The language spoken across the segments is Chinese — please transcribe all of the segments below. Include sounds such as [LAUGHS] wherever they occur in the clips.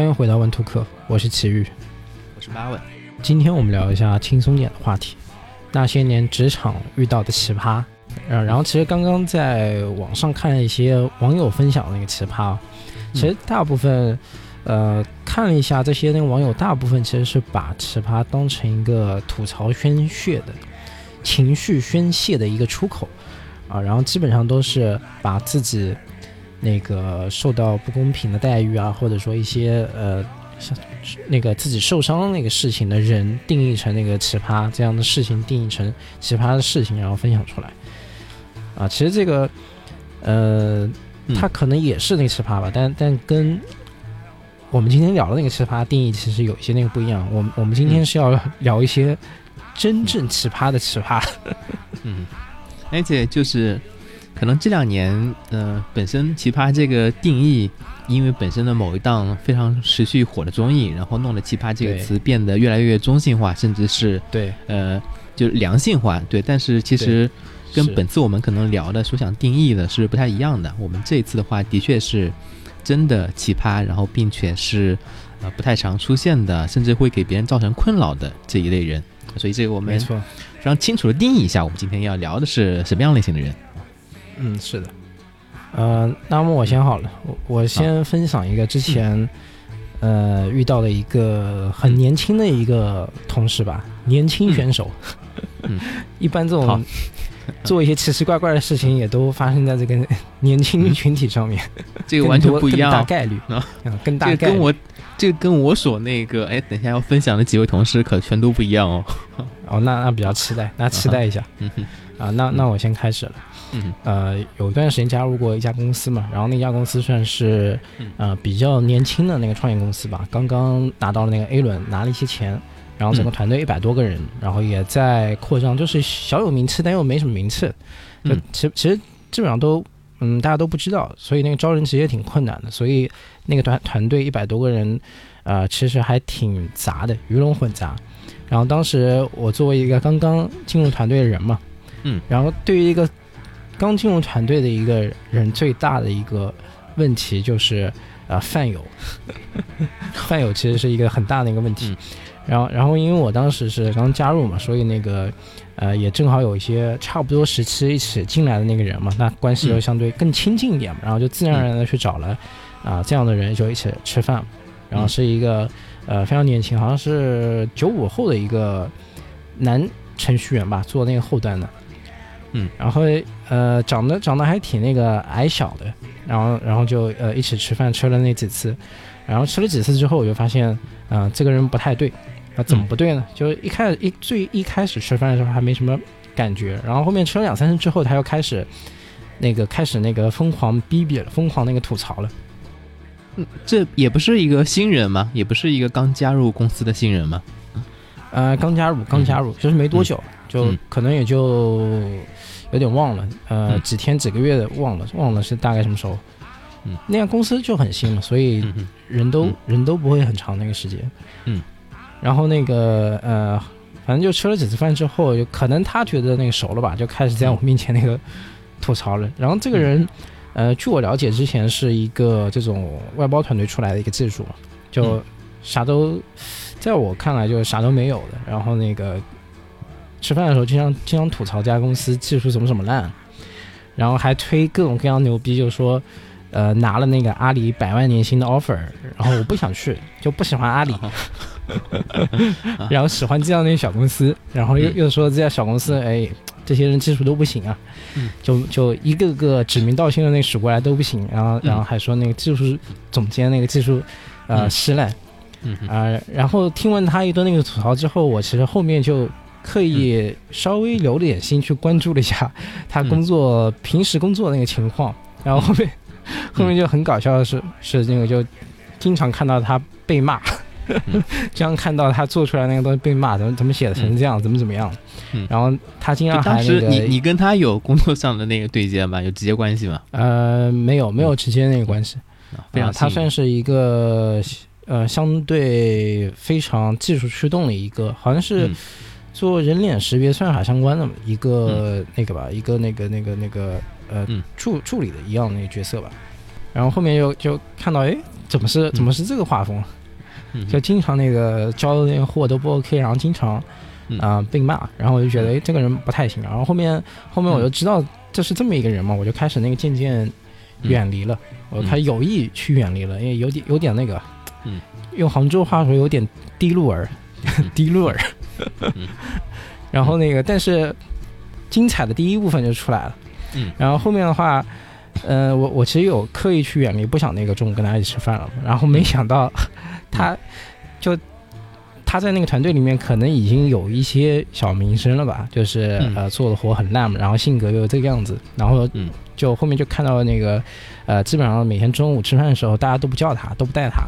欢迎回到问图课，我是奇遇，我是八问。今天我们聊一下轻松点的话题，那些年职场遇到的奇葩。呃，然后其实刚刚在网上看了一些网友分享的那个奇葩，其实大部分，呃，看了一下这些那个网友，大部分其实是把奇葩当成一个吐槽宣泄的情绪宣泄的一个出口，啊，然后基本上都是把自己。那个受到不公平的待遇啊，或者说一些呃，像那个自己受伤那个事情的人定义成那个奇葩，这样的事情定义成奇葩的事情，然后分享出来。啊，其实这个呃，他可能也是那个奇葩吧，但但跟我们今天聊的那个奇葩定义其实有一些那个不一样。我们我们今天是要聊一些真正奇葩的奇葩。嗯，[LAUGHS] 而且就是。可能这两年，呃，本身奇葩这个定义，因为本身的某一档非常持续火的综艺，然后弄得奇葩这个词变得越来越中性化，甚至是对，呃，就是良性化。对，但是其实跟本次我们可能聊的所想定义的是不太一样的。我们这一次的话，的确是真的奇葩，然后并且是呃不太常出现的，甚至会给别人造成困扰的这一类人。所以这个我们，非常清楚的定义一下，我们今天要聊的是什么样类型的人。嗯，是的，呃，那么我先好了，我我先分享一个之前，呃，遇到的一个很年轻的一个同事吧，年轻选手，嗯，[LAUGHS] 一般这种 [LAUGHS] 做一些奇奇怪怪的事情，也都发生在这个 [LAUGHS] 年轻群体上面，这个完全不一样，大概率啊，更大概，跟我这个跟我所那个，哎，等一下要分享的几位同事可全都不一样哦，[LAUGHS] 哦，那那比较期待，那期待一下，嗯哼，啊，那那我先开始了。嗯，呃，有一段时间加入过一家公司嘛，然后那家公司算是呃比较年轻的那个创业公司吧，刚刚拿到了那个 A 轮，拿了一些钱，然后整个团队一百多个人，然后也在扩张，就是小有名气，但又没什么名次，就其其实基本上都嗯大家都不知道，所以那个招人其实也挺困难的，所以那个团团队一百多个人，呃，其实还挺杂的，鱼龙混杂。然后当时我作为一个刚刚进入团队的人嘛，嗯，然后对于一个刚进入团队的一个人最大的一个问题就是，呃，饭友，[LAUGHS] 饭友其实是一个很大的一个问题。然后，然后因为我当时是刚加入嘛，所以那个，呃，也正好有一些差不多时期一起进来的那个人嘛，那关系就相对更亲近一点嘛。然后就自然而然的去找了，啊，这样的人就一起吃饭。然后是一个，呃，非常年轻，好像是九五后的一个男程序员吧，做那个后端的。嗯，然后呃，长得长得还挺那个矮小的，然后然后就呃一起吃饭吃了那几次，然后吃了几次之后，我就发现啊这个人不太对，啊怎么不对呢？就是一开始一最一开始吃饭的时候还没什么感觉，然后后面吃了两三次之后，他又开始那个开始那个疯狂逼逼了，疯狂那个吐槽了。嗯，这也不是一个新人嘛？也不是一个刚加入公司的新人嘛？呃，刚加入，刚加入，就是没多久，就可能也就。有点忘了，呃，几天几个月的忘了，忘了是大概什么时候。嗯，那样公司就很新嘛，所以人都人都不会很长那个时间。嗯，然后那个呃，反正就吃了几次饭之后，就可能他觉得那个熟了吧，就开始在我面前那个吐槽了。然后这个人，呃，据我了解，之前是一个这种外包团队出来的一个技术，就啥都，在我看来就是啥都没有的。然后那个。吃饭的时候经常经常吐槽这家公司技术怎么怎么烂，然后还推各种各样牛逼，就说，呃，拿了那个阿里百万年薪的 offer，然后我不想去，就不喜欢阿里，[LAUGHS] 然后喜欢这样的小公司，然后又又说这家小公司，哎，这些人技术都不行啊，就就一个个指名道姓的那数过来都不行，然后然后还说那个技术总监那个技术，呃，稀烂，啊，然后听完他一顿那个吐槽之后，我其实后面就。刻意稍微留了点心去关注了一下他工作平时工作那个情况，然后后面 [LAUGHS] 后面就很搞笑的是是那个就经常看到他被骂，[LAUGHS] 经常看到他做出来那个东西被骂，怎么怎么写的成这样，怎么怎么样，然后他经常还那个你你跟他有工作上的那个对接吗？有直接关系吗？呃，没有没有直接那个关系，非常他算是一个呃相对非常技术驱动的一个，好像是。做人脸识别算法相关的一个那个吧，一个那个那个那个呃助助理的一样那个角色吧。然后后面又就看到，哎，怎么是怎么是这个画风？就经常那个交的那个货都不 OK，然后经常啊被骂，然后我就觉得哎这个人不太行。然后后面后面我就知道这是这么一个人嘛，我就开始那个渐渐远离了，我开始有意去远离了，因为有点有点那个，嗯，用杭州话说有点低路儿，[LAUGHS] 低路儿。[LAUGHS] 然后那个但是精彩的第一部分就出来了，嗯，然后后面的话。呃，我我其实有刻意去远离，不想那个中午跟他一起吃饭了。然后没想到，他就他在那个团队里面可能已经有一些小名声了吧，就是呃做的活很烂嘛，然后性格又这个样子。然后就后面就看到那个呃，基本上每天中午吃饭的时候，大家都不叫他，都不带他，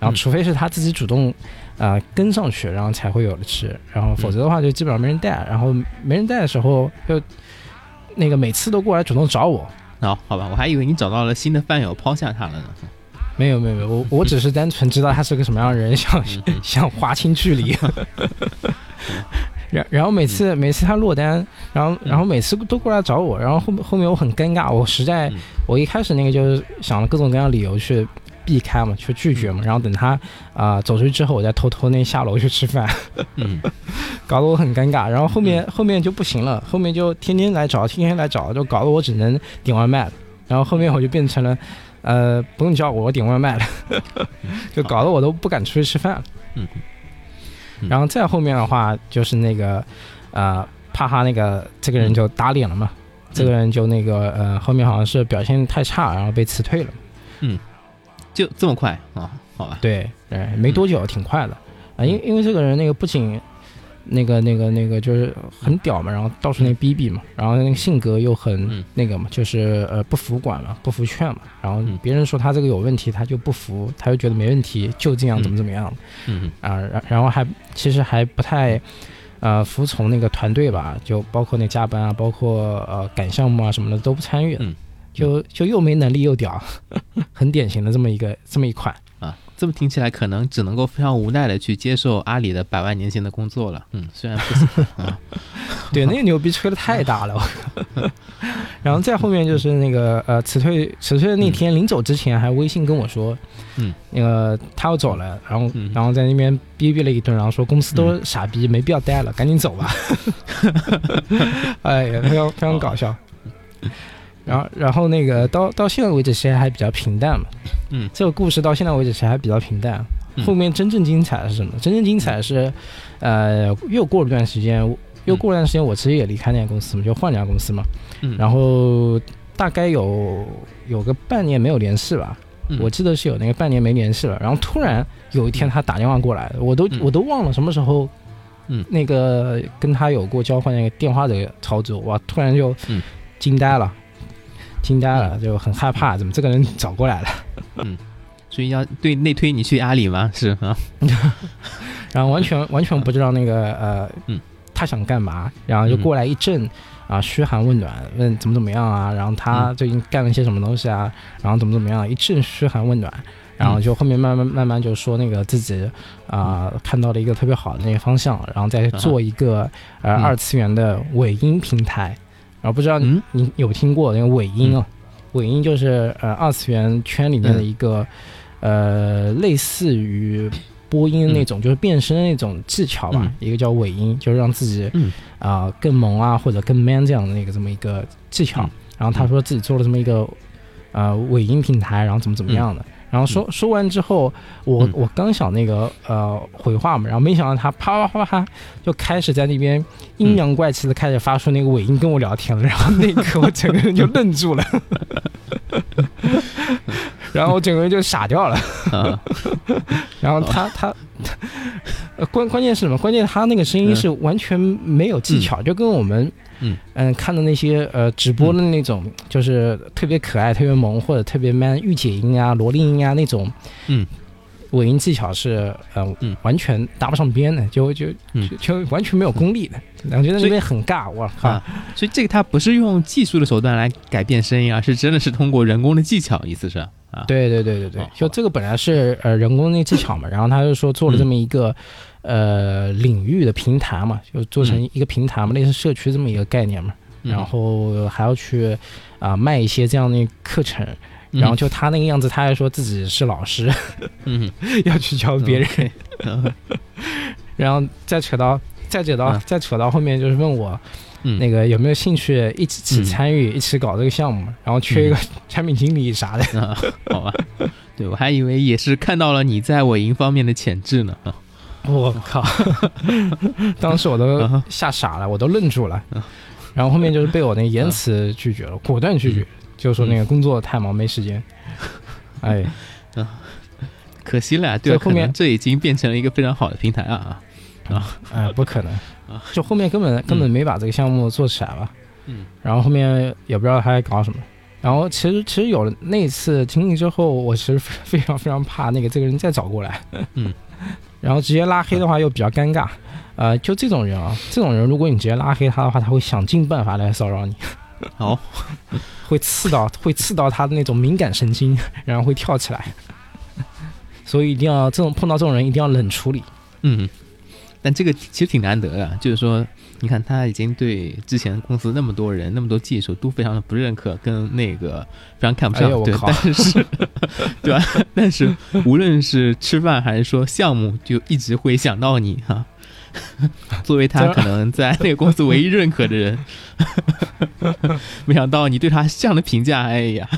然后除非是他自己主动啊跟上去，然后才会有的吃。然后否则的话，就基本上没人带。然后没人带的时候，就那个每次都过来主动找我。哦，好吧，我还以为你找到了新的饭友，抛下他了呢。没有，没有，没有，我我只是单纯知道他是个什么样的人，想想划清距离。[LAUGHS] 然然后每次每次他落单，然后然后每次都过来找我，然后后后面我很尴尬，我实在我一开始那个就是想了各种各样的理由去。避开嘛，去拒绝嘛，然后等他啊走出去之后，我再偷偷那下楼去吃饭，[LAUGHS] 搞得我很尴尬。然后后面后面就不行了，后面就天天来找，天天来找，就搞得我只能点外卖。了。然后后面我就变成了，呃，不用叫我，我点外卖了，[LAUGHS] 就搞得我都不敢出去吃饭了。嗯，然后再后面的话就是那个，呃，帕哈那个这个人就打脸了嘛，这个人就那个呃后面好像是表现太差，然后被辞退了。嗯。就这么快啊？好吧，对对，没多久，挺快的啊。因因为这个人那个不仅那个那个那个就是很屌嘛，然后到处那逼逼嘛，然后那个性格又很那个嘛，就是呃不服管嘛，不服劝嘛。然后别人说他这个有问题，他就不服，他就觉得没问题，就这样怎么怎么样。嗯啊，然然后还其实还不太呃服从那个团队吧，就包括那加班啊，包括呃赶项目啊什么的都不参与。嗯。就就又没能力又屌，[LAUGHS] 很典型的这么一个这么一款啊，这么听起来可能只能够非常无奈的去接受阿里的百万年薪的工作了。嗯，虽然不行 [LAUGHS] 啊，对，那个牛逼吹的太大了。[LAUGHS] 然后再后面就是那个呃辞退辞退的那天临走之前还微信跟我说，嗯，那个他要走了，然后然后在那边逼逼了一顿，然后说公司都傻逼，没必要待了，赶紧走吧。哎呀，非常非常搞笑。然后，然后那个到到现在为止，其实还比较平淡嘛。嗯，这个故事到现在为止其实还比较平淡。后面真正精彩的是什么？真正精彩的是，呃，又过了一段时间，又过了段时间，我其实也离开那家公司嘛，就换家公司嘛。嗯。然后大概有有个半年没有联系吧，我记得是有那个半年没联系了。然后突然有一天他打电话过来，我都我都忘了什么时候，嗯，那个跟他有过交换那个电话的操作，哇，突然就惊呆了。惊呆了，就很害怕，怎么这个人找过来了？嗯，所以要对内推你去阿里吗？是啊，[LAUGHS] 然后完全完全不知道那个呃，嗯，他想干嘛，然后就过来一阵啊嘘寒问暖，问怎么怎么样啊，然后他最近干了些什么东西啊，然后怎么怎么样，一阵嘘寒问暖，然后就后面慢慢慢慢就说那个自己啊看到了一个特别好的那个方向，然后再做一个呃二次元的尾音平台。然后不知道你你有听过那个尾音啊？尾音就是呃二次元圈里面的一个呃类似于播音那种，就是变声那种技巧吧。一个叫尾音，就是让自己啊更萌啊或者更 man 这样的那个这么一个技巧。然后他说自己做了这么一个呃尾音平台，然后怎么怎么样的。然后说说完之后，我我刚想那个呃回话嘛，然后没想到他啪啪啪啪就开始在那边阴阳怪气的开始发出那个尾音跟我聊天了，然后那一刻我整个人就愣住了，[LAUGHS] 然后我整个人就傻掉了，然后他他关关键是什么？关键他那个声音是完全没有技巧，就跟我们。嗯。嗯，看的那些呃直播的那种，就是特别可爱、特别萌或者特别 man 御姐音啊、萝莉音啊那种，嗯，尾音技巧是呃完全搭不上边的，就就就就完全没有功力的，我觉得那边很尬，我靠！所以这个他不是用技术的手段来改变声音啊，是真的是通过人工的技巧，意思是啊？对对对对对，就这个本来是呃人工那技巧嘛，然后他就说做了这么一个。呃，领域的平台嘛，就做成一个平台嘛，类似社区这么一个概念嘛，然后还要去啊卖一些这样的课程，然后就他那个样子，他还说自己是老师，嗯，[LAUGHS] 要去教别人，[LAUGHS] 然后再扯到再扯到再扯到后面就是问我。那个有没有兴趣一起参与，一起搞这个项目？然后缺一个产品经理啥的，[LAUGHS] 好吧？对我还以为也是看到了你在尾营方面的潜质呢。我靠！[LAUGHS] 当时我都吓傻了，我都愣住了。然后后面就是被我那言辞拒绝了，果断拒绝，就说那个工作太忙没时间。哎，可惜了，对，后面这已经变成了一个非常好的平台啊。啊！哎，不可能。就后面根本根本没把这个项目做起来吧，嗯，然后后面也不知道他在搞什么，然后其实其实有了那次经历之后，我其实非常非常怕那个这个人再找过来，嗯，然后直接拉黑的话又比较尴尬，呃，就这种人啊，这种人如果你直接拉黑他的话，他会想尽办法来骚扰你，好，[LAUGHS] 会刺到会刺到他的那种敏感神经，然后会跳起来，所以一定要这种碰到这种人一定要冷处理，嗯。但这个其实挺难得的，就是说，你看他已经对之前公司那么多人、那么多技术都非常的不认可，跟那个非常看不上，对，但是，[LAUGHS] 对吧？但是无论是吃饭还是说项目，就一直会想到你哈。作为他可能在那个公司唯一认可的人，[LAUGHS] 没想到你对他这样的评价，哎呀，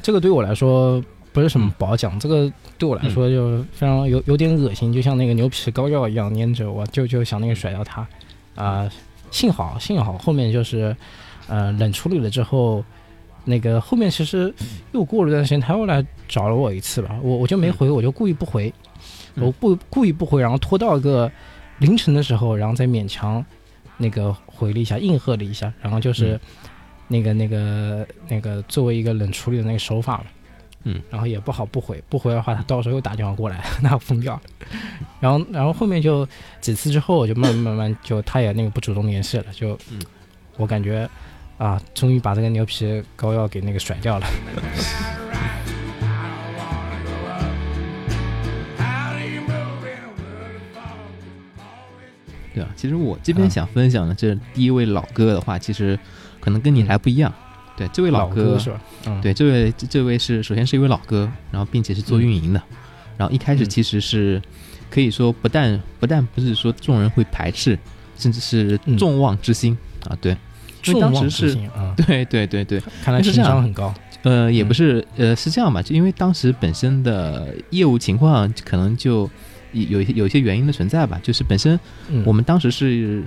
这个对我来说。不是什么褒奖，这个对我来说就非常有有点恶心，就像那个牛皮膏药一样粘着我，就就想那个甩掉它，啊，幸好幸好后面就是，呃，冷处理了之后，那个后面其实又过了段时间，他又来找了我一次吧，我我就没回，我就故意不回，我不故意不回，然后拖到个凌晨的时候，然后再勉强那个回了一下，应和了一下，然后就是那个那个那个作为一个冷处理的那个手法嘛。嗯，然后也不好不回，不回的话，他到时候又打电话过来，[LAUGHS] 那疯掉了。然后，然后后面就几次之后，我就慢慢慢慢就他也那个不主动联系了，就，嗯，我感觉啊，终于把这个牛皮膏药给那个甩掉了。[LAUGHS] 对啊，其实我这边想分享的这第一位老哥的话，其实可能跟你还不一样。对，这位老哥是吧？对，这位这位是首先是一位老哥，然后并且是做运营的，然后一开始其实是可以说不但不但不是说众人会排斥，甚至是众望之星啊。对，众望之星啊。对对对对，看来情商很高。呃，也不是，呃，是这样吧？就因为当时本身的业务情况可能就有有有一些原因的存在吧，就是本身我们当时是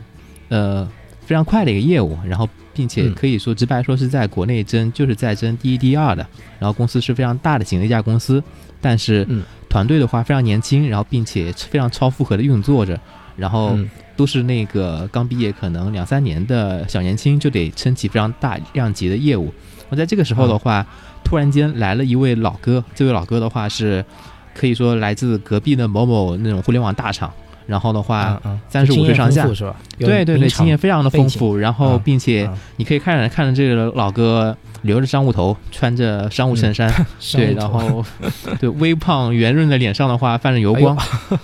呃非常快的一个业务，然后。并且可以说直白说是在国内争，就是在争第一、第二的。然后公司是非常大的型的一家公司，但是团队的话非常年轻，然后并且非常超负荷的运作着，然后都是那个刚毕业可能两三年的小年轻就得撑起非常大量级的业务。我在这个时候的话，突然间来了一位老哥，这位老哥的话是可以说来自隔壁的某某那种互联网大厂。然后的话，三十五岁上下是吧？对对对，经验非常的丰富。然后，并且你可以看着看着这个老哥留着商务头，穿着商务衬衫，[LAUGHS] [LAUGHS] 对，然后 [LAUGHS] 对微胖圆润的脸上的话泛着油光，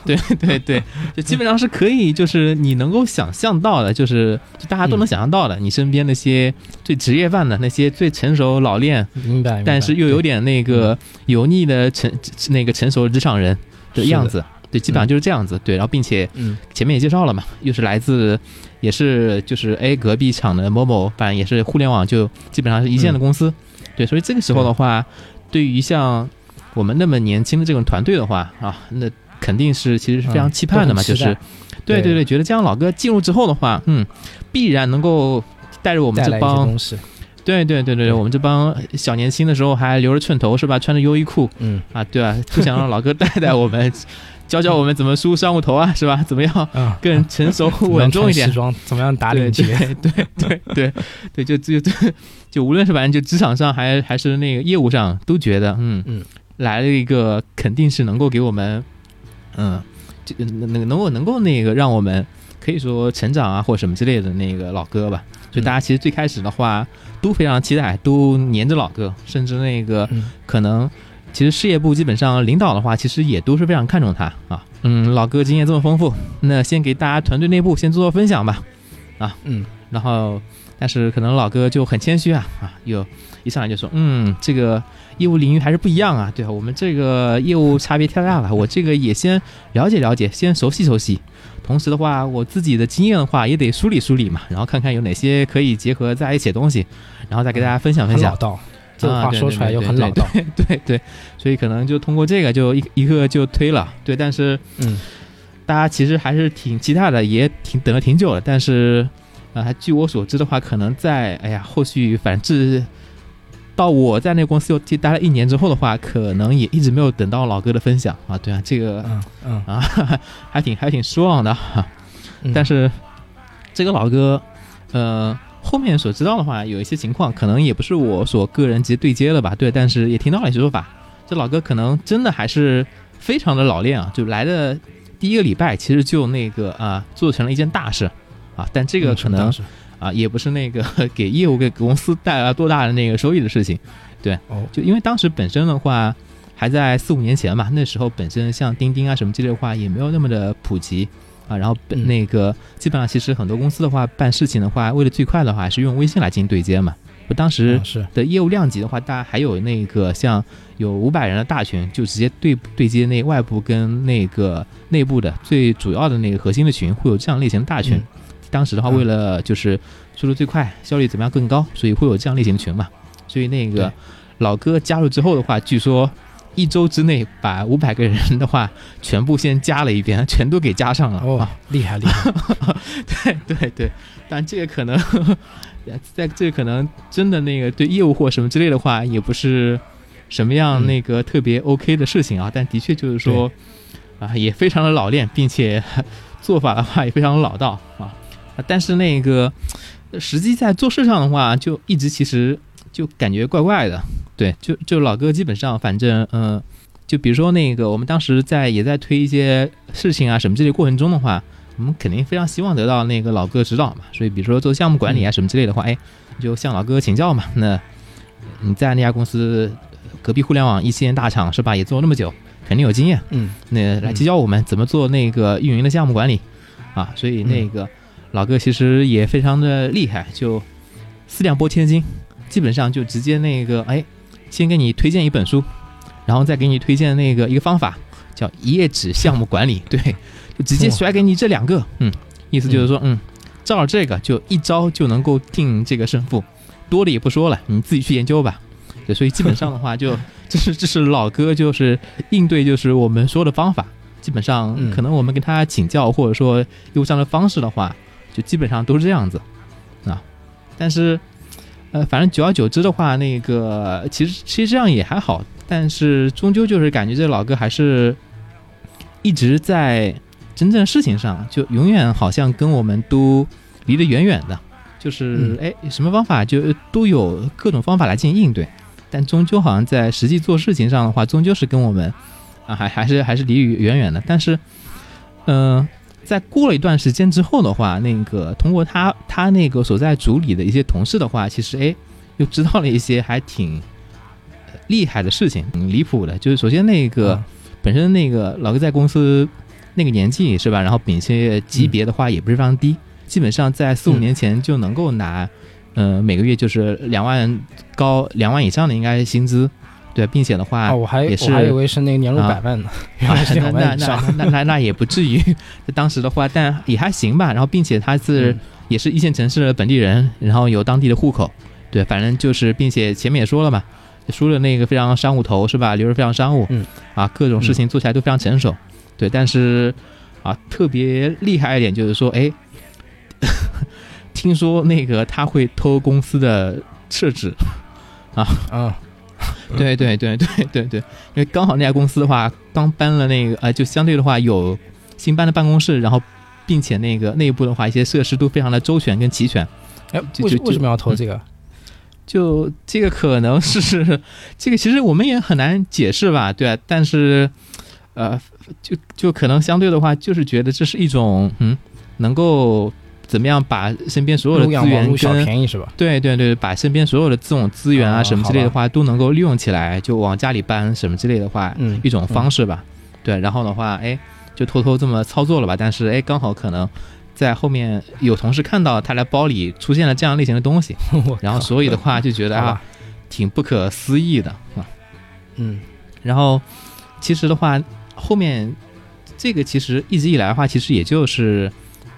对对对，就基本上是可以，就是你能够想象到的，就是就大家都能想象到的，你身边那些最职业范的那些最成熟老练，明白，但是又有点那个油腻的成那个成熟职场人的。样子。对，基本上就是这样子。对，然后并且，嗯，前面也介绍了嘛，又是来自，也是就是 A 隔壁厂的某某，反正也是互联网，就基本上是一线的公司。对，所以这个时候的话，对于像我们那么年轻的这种团队的话啊，那肯定是其实是非常期盼的嘛，就是，对对对，觉得这样老哥进入之后的话，嗯，必然能够带着我们这帮，对对对对，我们这帮小年轻的时候还留着寸头是吧？穿着优衣库，嗯啊，对吧？就想让老哥带带我们。教教我们怎么梳商务头啊，是吧？怎么样更成熟稳重一点？怎么样打领结？对对对对，就就就就无论是反正就职场上还还是那个业务上，都觉得嗯嗯，来了一个肯定是能够给我们嗯，就那那个能够能够那个让我们可以说成长啊或什么之类的那个老哥吧。所以大家其实最开始的话都非常期待，都黏着老哥，甚至那个可能。其实事业部基本上领导的话，其实也都是非常看重他啊。嗯，老哥经验这么丰富，那先给大家团队内部先做做分享吧。啊，嗯，然后但是可能老哥就很谦虚啊啊，又一上来就说，嗯，这个业务领域还是不一样啊，对啊，我们这个业务差别太大了，我这个也先了解了解，先熟悉熟悉。同时的话，我自己的经验的话也得梳理梳理嘛，然后看看有哪些可以结合在一起的东西，然后再给大家分享分享。老道，这话说出来又很老道。[LAUGHS] 对对，所以可能就通过这个就一一个就推了。对，但是嗯，大家其实还是挺期待的，也挺等了挺久了。但是啊，据我所知的话，可能在哎呀后续反正。到我在那个公司又待了一年之后的话，可能也一直没有等到老哥的分享啊。对啊，这个嗯嗯啊，[LAUGHS] 还挺还挺失望的。但是这个老哥，呃，后面所知道的话，有一些情况可能也不是我所个人直接对接的吧。对，但是也听到了一些说法，这老哥可能真的还是非常的老练啊。就来的第一个礼拜，其实就那个啊，做成了一件大事啊。但这个可能。啊，也不是那个给业务给公司带来多大的那个收益的事情，对，哦，就因为当时本身的话，还在四五年前嘛，那时候本身像钉钉啊什么之类的话也没有那么的普及啊，然后那个基本上其实很多公司的话办事情的话，为了最快的话是用微信来进行对接嘛，不当时的业务量级的话，大家还有那个像有五百人的大群，就直接对对接那外部跟那个内部的最主要的那个核心的群，会有这样类型的大群。当时的话，为了就是速度最快，效率怎么样更高，所以会有这样类型的群嘛。所以那个老哥加入之后的话，据说一周之内把五百个人的话全部先加了一遍，全都给加上了。哇，厉害厉害！[LAUGHS] 对对对，但这个可能 [LAUGHS] 在这可能真的那个对业务或什么之类的话，也不是什么样那个特别 OK 的事情啊。但的确就是说啊，也非常的老练，并且 [LAUGHS] 做法的话也非常老道啊。但是那个，实际在做事上的话，就一直其实就感觉怪怪的。对，就就老哥基本上，反正嗯，就比如说那个，我们当时在也在推一些事情啊什么之类过程中的话，我们肯定非常希望得到那个老哥指导嘛。所以比如说做项目管理啊什么之类的话，哎，就向老哥请教嘛。那你在那家公司隔壁互联网一线大厂是吧？也做了那么久，肯定有经验。嗯，那来教教我们怎么做那个运营的项目管理啊。所以那个。老哥其实也非常的厉害，就四两拨千斤，基本上就直接那个，哎，先给你推荐一本书，然后再给你推荐那个一个方法，叫一页纸项目管理，[LAUGHS] 对，就直接甩给你这两个，嗯，意思就是说，嗯，照着这个就一招就能够定这个胜负，多的也不说了，你自己去研究吧。对，所以基本上的话，[LAUGHS] 就这是这是老哥就是应对就是我们说的方法，基本上可能我们跟他请教或者说用这样的方式的话。就基本上都是这样子，啊，但是，呃，反正久而久之的话，那个其实其实这样也还好，但是终究就是感觉这老哥还是一直在真正事情上，就永远好像跟我们都离得远远的，就是哎，什么方法就都有各种方法来进行应对，但终究好像在实际做事情上的话，终究是跟我们啊还还是还是离远远的，但是，嗯。在过了一段时间之后的话，那个通过他他那个所在组里的一些同事的话，其实哎，又知道了一些还挺厉害的事情，挺离谱的。就是首先那个本身那个老哥在公司那个年纪是吧？然后并且级别的话也不是非常低，基本上在四五年前就能够拿，呃，每个月就是两万高两万以上的应该薪资。对，并且的话，我还也是，我还以为是那个年入百万呢。[LAUGHS] 那那那那那那也不至于。[LAUGHS] 当时的话，但也还行吧。然后，并且他是也是一线城市的本地人，然后有当地的户口。对，反正就是，并且前面也说了嘛，说了那个非常商务头是吧？留着非常商务，嗯，啊，各种事情做起来都非常成熟。对，但是啊，特别厉害一点就是说，哎，[LAUGHS] 听说那个他会偷公司的厕纸，啊啊。[LAUGHS] 对对对对对对，因为刚好那家公司的话，刚搬了那个呃，就相对的话有新搬的办公室，然后并且那个内部的话一些设施都非常的周全跟齐全。哎，为为什么要投这个？[LAUGHS] 就这个可能是这个，其实我们也很难解释吧，对啊。但是呃，就就可能相对的话，就是觉得这是一种嗯，能够。怎么样把身边所有的资源跟便宜是吧？对对对，把身边所有的这种资源啊什么之类的话都能够利用起来，就往家里搬什么之类的话，嗯，一种方式吧。对，然后的话，哎，就偷偷这么操作了吧。但是哎，刚好可能在后面有同事看到他的包里出现了这样类型的东西，[LAUGHS] 然后所以的话就觉得啊，挺不可思议的啊。嗯，然后其实的话，后面这个其实一直以来的话，其实也就是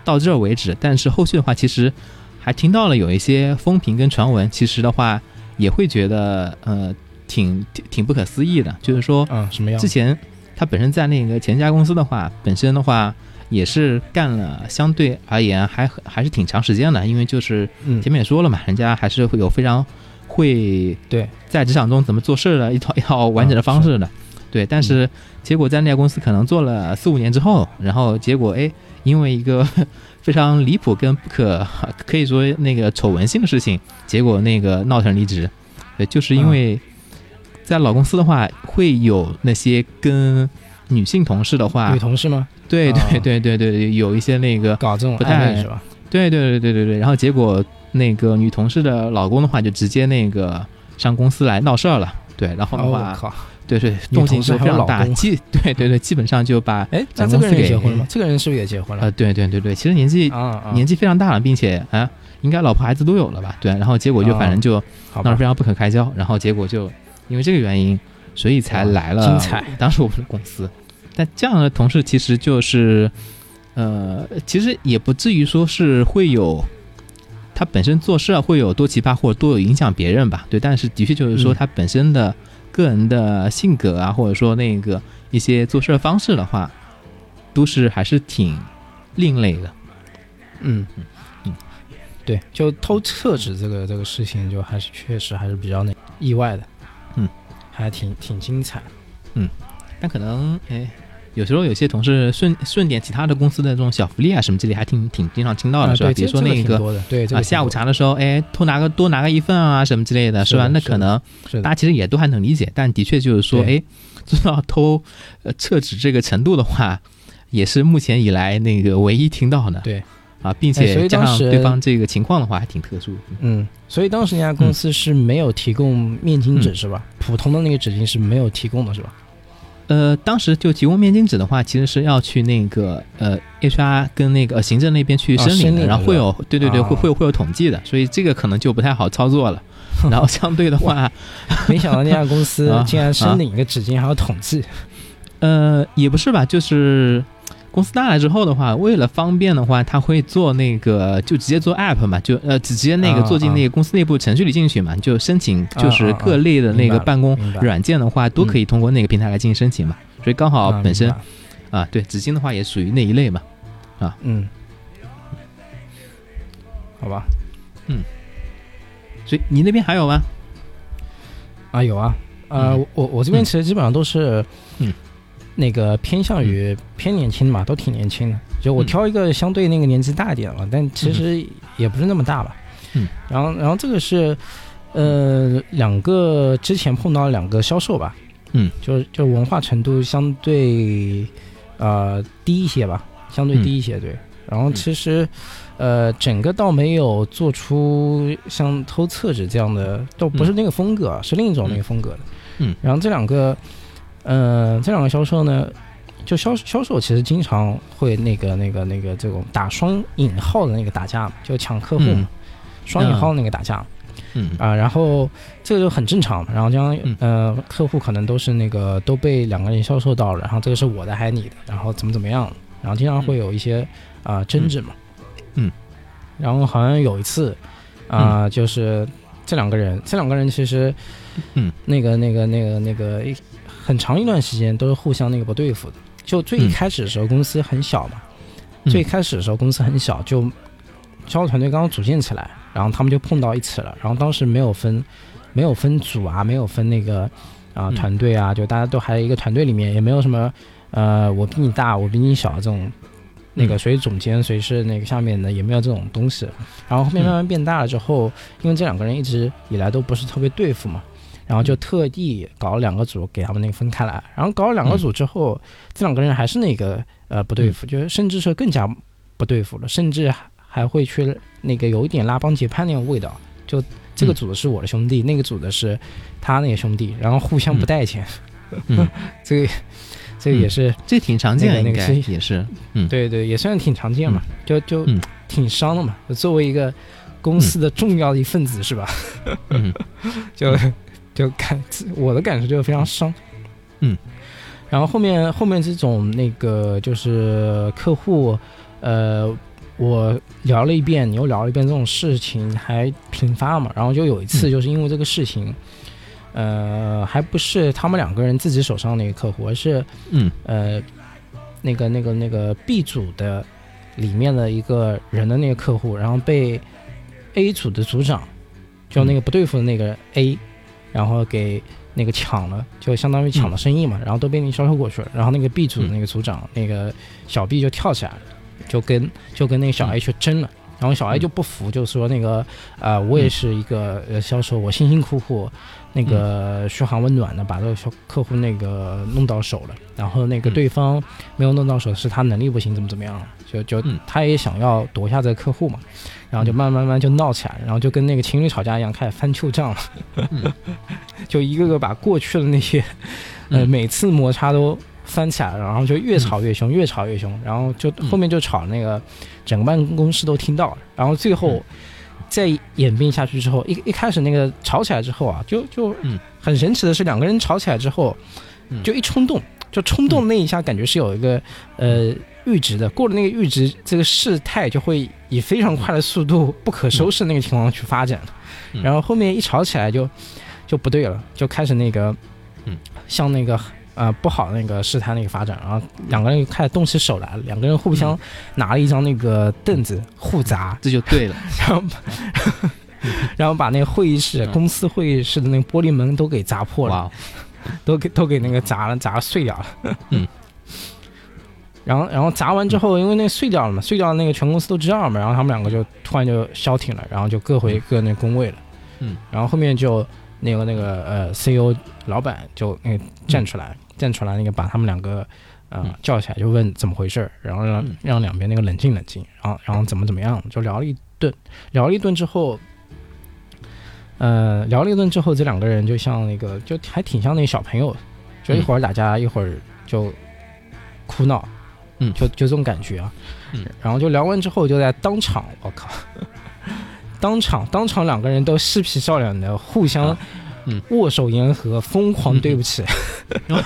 到这儿为止。但是后续的话，其实还听到了有一些风评跟传闻，其实的话也会觉得呃挺挺挺不可思议的，就是说，嗯，什么样？之前他本身在那个前家公司的话，本身的话。也是干了相对而言还还是挺长时间的，因为就是前面也说了嘛，人家还是会有非常会对在职场中怎么做事的一套一套完整的方式的，对。但是结果在那家公司可能做了四五年之后，然后结果哎，因为一个 [LAUGHS] 非常离谱跟不可可以说那个丑闻性的事情，结果那个闹腾离职，对，就是因为在老公司的话会有那些跟女性同事的话，女同事吗？对对对对对，有一些那个搞这种不太是吧？对对对对对对，然后结果那个女同事的老公的话就直接那个上公司来闹事儿了，对，然后的话，对对，动静是非常大，基对对对，基本上就把哎，那这个人结婚了吗？这个人是不是也结婚了？呃，对对对对，其实年纪年纪非常大了，并且啊，应该老婆孩子都有了吧？对，然后结果就反正就闹得非常不可开交，然后结果就因为这个原因，所以才来了。精彩，当时我们的公司。但这样的同事其实就是，呃，其实也不至于说是会有他本身做事会有多奇葩或者多有影响别人吧？对，但是的确就是说他本身的个人的性格啊，或者说那个一些做事的方式的话，都是还是挺另类的。嗯嗯嗯，对，就偷厕纸这个这个事情，就还是确实还是比较那意外的。嗯，还挺挺精彩。嗯，但可能哎。有时候有些同事顺顺点其他的公司的这种小福利啊什么之类，还挺挺经常听到的是吧？比如说那个对啊下午茶的时候，哎偷拿个多拿个一份啊什么之类的，是吧？那可能大家其实也都还能理解，但的确就是说，哎 [LAUGHS] 做到偷呃厕纸这个程度的话，也是目前以来那个唯一听到的。对啊，并且加上对方这个情况的话，还挺特殊。嗯，所以当时那家公司是没有提供面巾纸是吧？普通的那个纸巾是没有提供的是吧？呃，当时就提供面巾纸的话，其实是要去那个呃 HR 跟那个行政那边去申领的，然后会有对对对，会会会有统计的，所以这个可能就不太好操作了。[LAUGHS] 然后相对的话，没想到那家公司 [LAUGHS] 竟然申领一个纸巾还要统计。呃，也不是吧，就是。公司大了之后的话，为了方便的话，他会做那个，就直接做 app 嘛，就呃直接那个做进那个公司内部程序里进去嘛，就申请就是各类的那个办公软件的话，都可以通过那个平台来进行申请嘛。所以刚好本身啊，对紫金的话也属于那一类嘛，啊，嗯，好吧，嗯，所以你那边还有吗？啊，有啊，呃，我我这边其实基本上都是，嗯。那个偏向于偏年轻嘛，都挺年轻的。就我挑一个相对那个年纪大一点了，但其实也不是那么大吧。嗯。然后，然后这个是，呃，两个之前碰到两个销售吧。嗯。就就文化程度相对，呃，低一些吧，相对低一些。对。然后其实，呃，整个倒没有做出像偷厕纸这样的，倒不是那个风格，是另一种那个风格的。嗯。然后这两个。嗯，这两个销售呢，就销销售其实经常会那个那个那个这种打双引号的那个打架嘛，就抢客户，双引号那个打架，嗯。啊，然后这个就很正常，然后将呃客户可能都是那个都被两个人销售到了，然后这个是我的还是你的，然后怎么怎么样，然后经常会有一些啊争执嘛，嗯，然后好像有一次啊，就是这两个人，这两个人其实，嗯，那个那个那个那个一。很长一段时间都是互相那个不对付的。就最一开始的时候，公司很小嘛。最开始的时候，公司很小，就销售团队刚刚组建起来，然后他们就碰到一起了。然后当时没有分，没有分组啊，没有分那个啊团队啊，就大家都还在一个团队里面，也没有什么呃我比你大，我比你小这种那个谁总监谁是那个下面的，也没有这种东西。然后后面慢慢变大了之后，因为这两个人一直以来都不是特别对付嘛。然后就特地搞了两个组，给他们那个分开来。然后搞了两个组之后，这两个人还是那个呃不对付，就是甚至是更加不对付了，甚至还会去那个有一点拉帮结派那种味道。就这个组的是我的兄弟，那个组的是他那个兄弟，然后互相不带钱。嗯，这个 [LAUGHS] 这个也是这挺常见的，那个也是，嗯，对对，也算挺常见嘛，就就挺伤的嘛。作为一个公司的重要的一份子，是吧？嗯，[LAUGHS] 就就感我的感受就是非常伤，嗯。然后后面后面这种那个就是客户，呃，我聊了一遍，你又聊了一遍，这种事情还频发嘛。然后就有一次，就是因为这个事情。呃，还不是他们两个人自己手上那个客户，而是嗯。呃那个那个那个 B 组的里面的一个人的那个客户，然后被 A 组的组长就那个不对付的那个 A，然后给那个抢了，就相当于抢了生意嘛，然后都被你销售过去了，然后那个 B 组的那个组长那个小 B 就跳起来了，就跟就跟那个小 A 去争了，然后小 A 就不服，就说那个啊我也是一个呃销售，我辛辛苦苦。那个嘘寒问暖的，把这个小客户那个弄到手了，然后那个对方没有弄到手，是他能力不行，怎么怎么样，就就他也想要夺下这个客户嘛，然后就慢慢慢就闹起来，然后就跟那个情侣吵架一样，开始翻旧账了，[LAUGHS] 就一个个把过去的那些，呃，每次摩擦都翻起来了，然后就越吵越凶，越吵越凶，然后就后面就吵那个整个办公室都听到了，然后最后。再演变下去之后，一一开始那个吵起来之后啊，就就很神奇的是，两个人吵起来之后，就一冲动，就冲动那一下，感觉是有一个呃阈值的，过了那个阈值，这个事态就会以非常快的速度、不可收拾那个情况去发展，然后后面一吵起来就就不对了，就开始那个嗯，像那个。呃，不好那个事态那个发展，然后两个人开始动起手来了，两个人互相拿了一张那个凳子互砸，这就对了。[LAUGHS] 然后，[LAUGHS] 然后把那个会议室、公司会议室的那个玻璃门都给砸破了，都给都给那个砸了，砸碎掉了。嗯。[LAUGHS] 然后，然后砸完之后，因为那碎掉了嘛，碎掉了那个全公司都知道了嘛，然后他们两个就突然就消停了，然后就各回各那工位了。嗯。然后后面就那个那个呃 CEO 老板就那个站出来。站出来，那个把他们两个，呃，叫起来就问怎么回事然后让让两边那个冷静冷静，然后然后怎么怎么样，就聊了一顿，聊了一顿之后，呃，聊了一顿之后，这两个人就像那个，就还挺像那个小朋友，就一会儿打架，一会儿就哭闹，嗯，就就这种感觉啊，嗯，然后就聊完之后，就在当场，我靠，[LAUGHS] 当场当场两个人都嬉皮笑脸的互相。握手言和，疯狂对不起，[LAUGHS]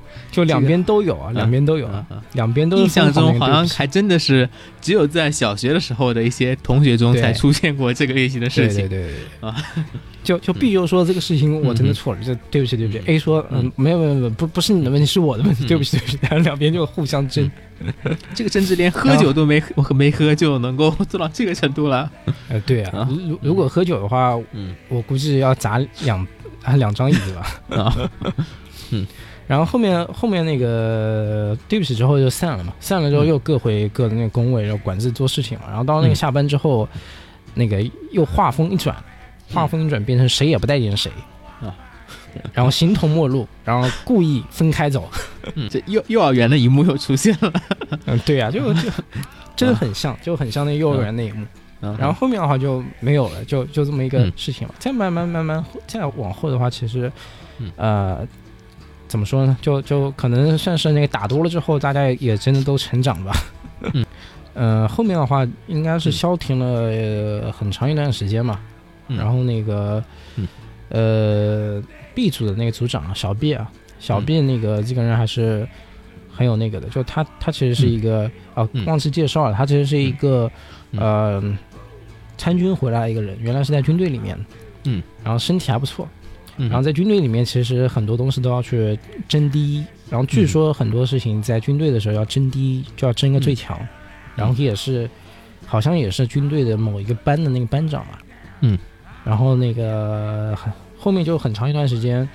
[LAUGHS] 就两边都有啊，两边都有啊，两边都印象中好像还真的是只有在小学的时候的一些同学中才出现过这个类型的事情，对对对啊，[LAUGHS] 就就 B 就说这个事情我真的错了，这对不起对不起，A 说嗯。没有没有没有不不是你的问题是我的问题，对不起对不起，然后 [LAUGHS] 两边就互相争。[LAUGHS] 这个甚至连喝酒都没没喝就能够做到这个程度了。呃，对啊，如如果喝酒的话，嗯，我估计要砸两啊两张椅子吧。啊，嗯，然后后面后面那个对不起之后就散了嘛，散了之后又各回各的那个工位，然后管自己做事情嘛。然后到那个下班之后，那个又画风一转，画风一转变成谁也不待见谁。然后形同陌路，然后故意分开走，这幼幼儿园的一幕又出现了。嗯，对呀，就就真的很像，就很像那幼儿园那一幕。然后后面的话就没有了，就就这么一个事情了。再慢慢慢慢再往后的话，其实呃，怎么说呢？就就可能算是那个打多了之后，大家也真的都成长吧。嗯，[LAUGHS] 呃，后面的话应该是消停了很长一段时间嘛。然后那个呃。B 组的那个组长小 B 啊，小 B 那个这个人还是很有那个的，就他他其实是一个啊，忘记介绍了，他其实是一个呃参军回来的一个人，原来是在军队里面，嗯，然后身体还不错，然后在军队里面其实很多东西都要去争第一，然后据说很多事情在军队的时候要争第一，就要争一个最强，然后也是好像也是军队的某一个班的那个班长嘛，嗯，然后那个。后面就很长一段时间，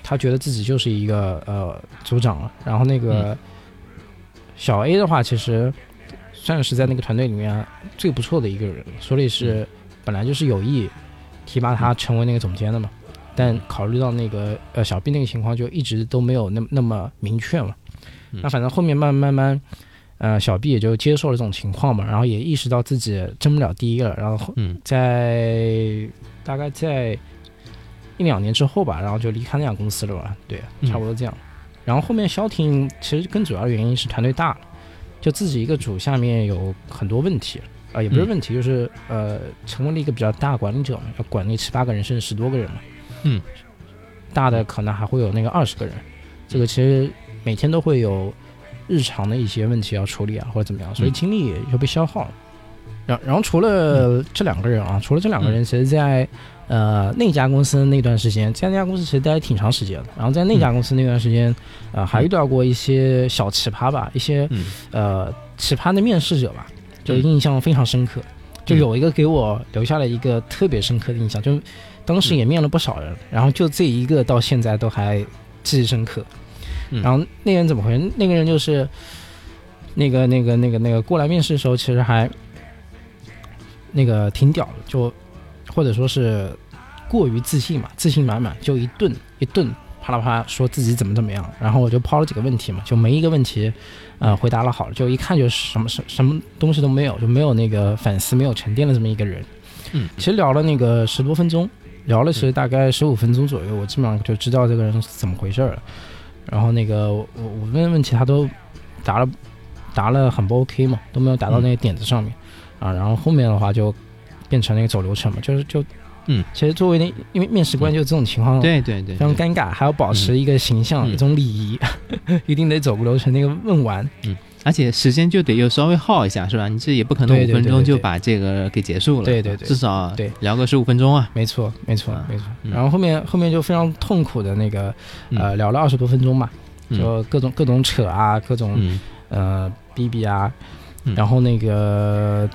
他觉得自己就是一个呃组长了。然后那个小 A 的话，其实算是在那个团队里面最不错的一个人，所以是本来就是有意提拔他成为那个总监的嘛。但考虑到那个呃小 B 那个情况，就一直都没有那那么明确嘛。那反正后面慢慢慢慢，呃小 B 也就接受了这种情况嘛，然后也意识到自己争不了第一了。然后在大概在。一两年之后吧，然后就离开那家公司了吧？对，差不多这样。然后后面消停，其实更主要的原因是团队大了，就自己一个组下面有很多问题啊，也不是问题，就是呃，成为了一个比较大管理者嘛，要管理七八个人甚至十多个人嘛。嗯，大的可能还会有那个二十个人，这个其实每天都会有日常的一些问题要处理啊，或者怎么样，所以精力也就被消耗了。然然后除了这两个人啊，除了这两个人，其实，在呃那家公司那段时间，在那家公司其实待了挺长时间的。然后在那家公司那段时间，呃，还遇到过一些小奇葩吧，一些呃奇葩的面试者吧，就印象非常深刻。就有一个给我留下了一个特别深刻的印象，就当时也面了不少人，然后就这一个到现在都还记忆深刻。然后那人怎么回事？那个人就是那个那个那个那个过来面试的时候，其实还。那个挺屌的，就或者说是过于自信嘛，自信满满，就一顿一顿啪啦啪说自己怎么怎么样，然后我就抛了几个问题嘛，就没一个问题，呃，回答了好，就一看就是什么什什么东西都没有，就没有那个反思，没有沉淀的这么一个人。嗯，其实聊了那个十多分钟，聊了其实大概十五分钟左右，我基本上就知道这个人是怎么回事了。然后那个我我问问题他都答了，答了很不 OK 嘛，都没有答到那个点子上面。啊，然后后面的话就变成那个走流程嘛，就是就，嗯，其实作为那因为面试官就这种情况，对对对，非常尴尬，还要保持一个形象，一种礼仪，[LAUGHS] 一定得走个流程，那个问完，嗯，而且时间就得又稍微耗一下，是吧？你这也不可能五分钟就把这个给结束了，对对对，至少对。聊个十五分钟啊，没错没错没错。然后后面后面就非常痛苦的那个，呃，聊了二十多分钟嘛，就各种各种扯啊，各种呃逼逼啊，然后那个。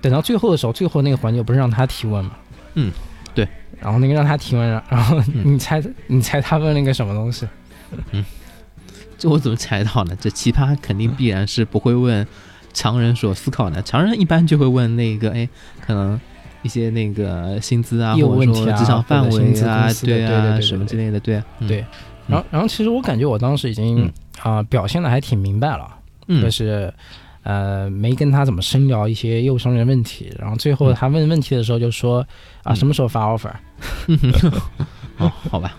等到最后的时候，最后那个环节不是让他提问吗？嗯，对。然后那个让他提问，然后你猜，你猜他问那个什么东西？嗯，这我怎么猜到呢？这奇葩肯定必然是不会问常人所思考的。常人一般就会问那个，哎，可能一些那个薪资啊，或者说职场范围啊，对啊，什么之类的，对对。然后，然后其实我感觉我当时已经啊表现的还挺明白了，就是。呃，没跟他怎么深聊一些业务上面的问题，然后最后他问问题的时候就说啊，什么时候发 offer？[LAUGHS] 哦，好吧，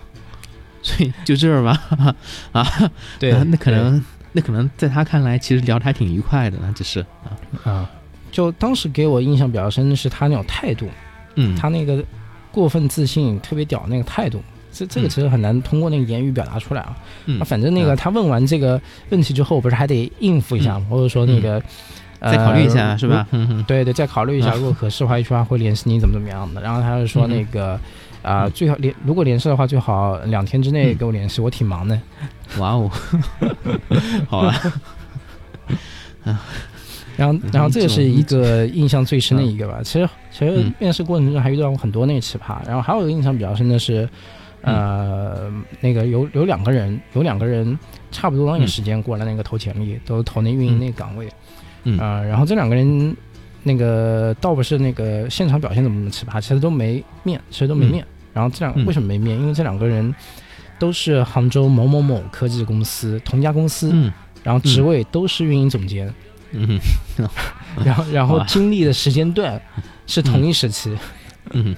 所以就这儿吧。[LAUGHS] 啊，对，那可能那可能在他看来，其实聊的还挺愉快的呢，只是啊啊，就当时给我印象比较深的是他那种态度，嗯，他那个过分自信、特别屌那个态度。这这个其实很难通过那个言语表达出来啊。嗯，反正那个他问完这个问题之后，不是还得应付一下吗？或者说那个再考虑一下是吧？对对，再考虑一下，如果合适的话，一句话会联系你怎么怎么样的。然后他就说那个啊，最好联如果联系的话，最好两天之内给我联系，我挺忙的。哇哦，[LAUGHS] 好了。[LAUGHS] 然后然后这个是一个印象最深的一个吧。其实其实面试过程中还遇到过很多那个奇葩。然后还有一个印象比较深的是。呃，那个有有两个人，有两个人差不多那个时间过来那个投简历，都投那运营那个岗位，嗯。啊，然后这两个人那个倒不是那个现场表现怎么怎么奇葩，其实都没面，其实都没面。然后这两为什么没面？因为这两个人都是杭州某某某科技公司同家公司，嗯，然后职位都是运营总监，嗯，[LAUGHS] 然后然后 [LAUGHS] 经历的时间段是同一时期，嗯。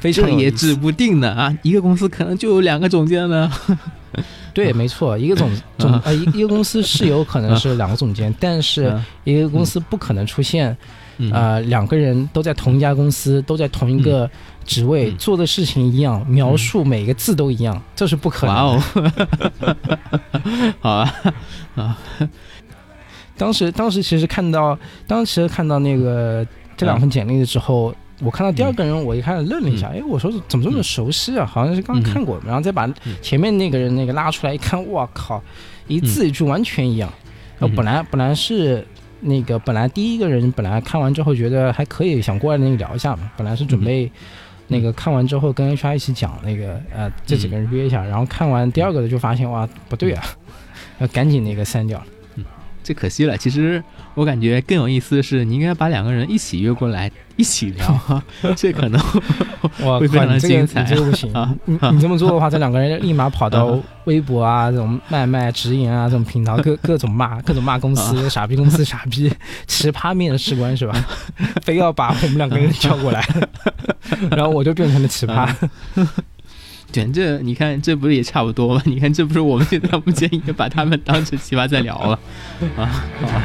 非常也指不定的啊，一个公司可能就有两个总监呢。[LAUGHS] 对，没错，一个总 [LAUGHS] 总呃一一个公司是有可能是两个总监，但是 [LAUGHS] 一个公司不可能出现呃两个人都在同一家公司，都在同一个职位，做的事情一样，描述每个字都一样，这是不可能。哇哦，好啊啊！当时当时其实看到当时看到那个这两份简历的时候。我看到第二个人，我一开始愣了一下，哎，我说怎么这么熟悉啊？好像是刚看过，然后再把前面那个人那个拉出来一看，我靠，一字一句完全一样。呃，本来本来是那个本来第一个人本来看完之后觉得还可以，想过来那个聊一下嘛。本来是准备那个看完之后跟 HR 一起讲那个呃这几个人约一下，然后看完第二个的就发现哇不对啊，要赶紧那个删掉。这可惜了，其实我感觉更有意思的是，你应该把两个人一起约过来一起聊，[LAUGHS] 这可能会非常的精彩。这个不行啊！[LAUGHS] 你你这么做的话，这两个人立马跑到微博啊、这种卖卖直营啊这种平台，各各种骂，[LAUGHS] 各种骂公司傻逼，公司傻逼，奇葩面试官是吧？非要把我们两个人叫过来，然后我就变成了奇葩。卷这你看这不是也差不多吗？你看这不是我们现在目前已经把他们当成奇葩在聊了啊好吧。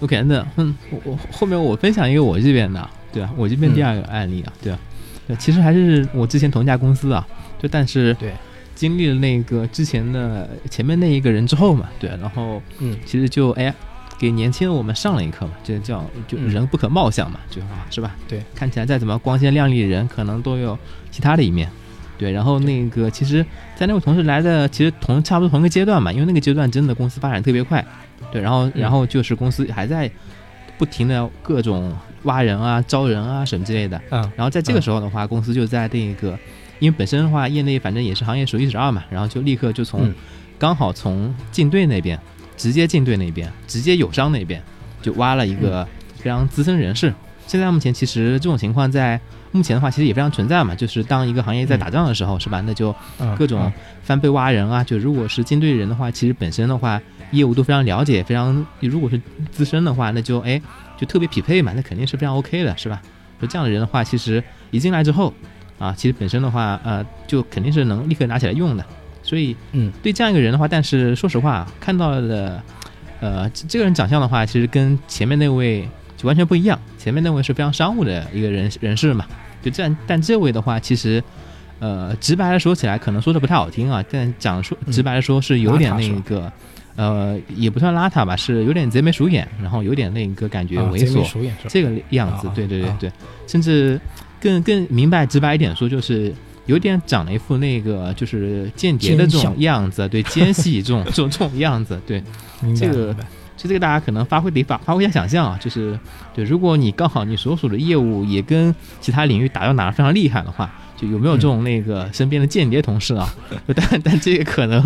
OK，那嗯，我我后面我分享一个我这边的，对啊，我这边第二个案例啊，对啊，对，其实还是我之前同一家公司啊，就但是对，经历了那个之前的前面那一个人之后嘛，对，然后嗯，其实就哎，给年轻的我们上了一课嘛，这叫就人不可貌相嘛，就话，是吧？对，看起来再怎么光鲜亮丽的人，可能都有其他的一面，对，然后那个其实，在那位同事来的其实同差不多同一个阶段嘛，因为那个阶段真的公司发展特别快。对，然后，然后就是公司还在不停的各种挖人啊、招人啊什么之类的。嗯。然后在这个时候的话，公司就在那个，因为本身的话，业内反正也是行业数一数二嘛，然后就立刻就从刚好从进队那边直接进队那边直接友商那边就挖了一个非常资深人士。现在目前其实这种情况在目前的话其实也非常存在嘛，就是当一个行业在打仗的时候，是吧？那就各种翻倍挖人啊。就如果是进队人的话，其实本身的话。业务都非常了解，非常如果是资深的话，那就哎就特别匹配嘛，那肯定是非常 OK 的，是吧？就这样的人的话，其实一进来之后啊，其实本身的话呃就肯定是能立刻拿起来用的。所以嗯，对这样一个人的话，但是说实话，看到的呃这个人长相的话，其实跟前面那位就完全不一样。前面那位是非常商务的一个人人士嘛，就这样，但这位的话，其实呃直白的说起来，可能说的不太好听啊，但讲说直白的说是有点那个。呃，也不算邋遢吧，是有点贼眉鼠眼，然后有点那个感觉猥琐，这个样子，对对对对，甚至更更明白直白一点说，就是有点长了一副那个就是间谍的这种样子，对奸细这种 [LAUGHS] 这种这种样子，对，这个就这个大家可能发挥得发发挥一下想象啊，就是对，如果你刚好你所属的业务也跟其他领域打交打得非常厉害的话。就有没有这种那个身边的间谍同事啊？[LAUGHS] 但但这个可能，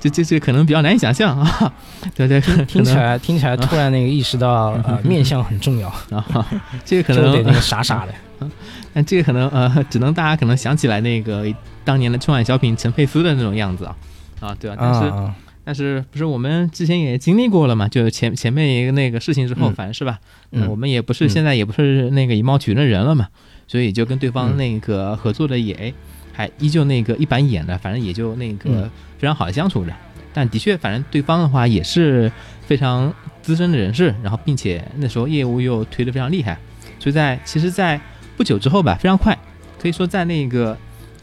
就这这可能比较难以想象啊。[LAUGHS] 对对，听起来听起来突然那个意识到呃面相很重要啊。这个可能得那个傻傻的。[LAUGHS] 但这个可能呃，只能大家可能想起来那个当年的春晚小品陈佩斯的那种样子啊啊，对啊。但是但是不是我们之前也经历过了嘛？就前前面一个那个事情之后，反正是吧？嗯，我们也不是现在也不是那个以貌取人的人了嘛。所以就跟对方那个合作的也还依旧那个一板一眼的，反正也就那个非常好的相处着。但的确，反正对方的话也是非常资深的人士，然后并且那时候业务又推得非常厉害，所以在其实，在不久之后吧，非常快，可以说在那个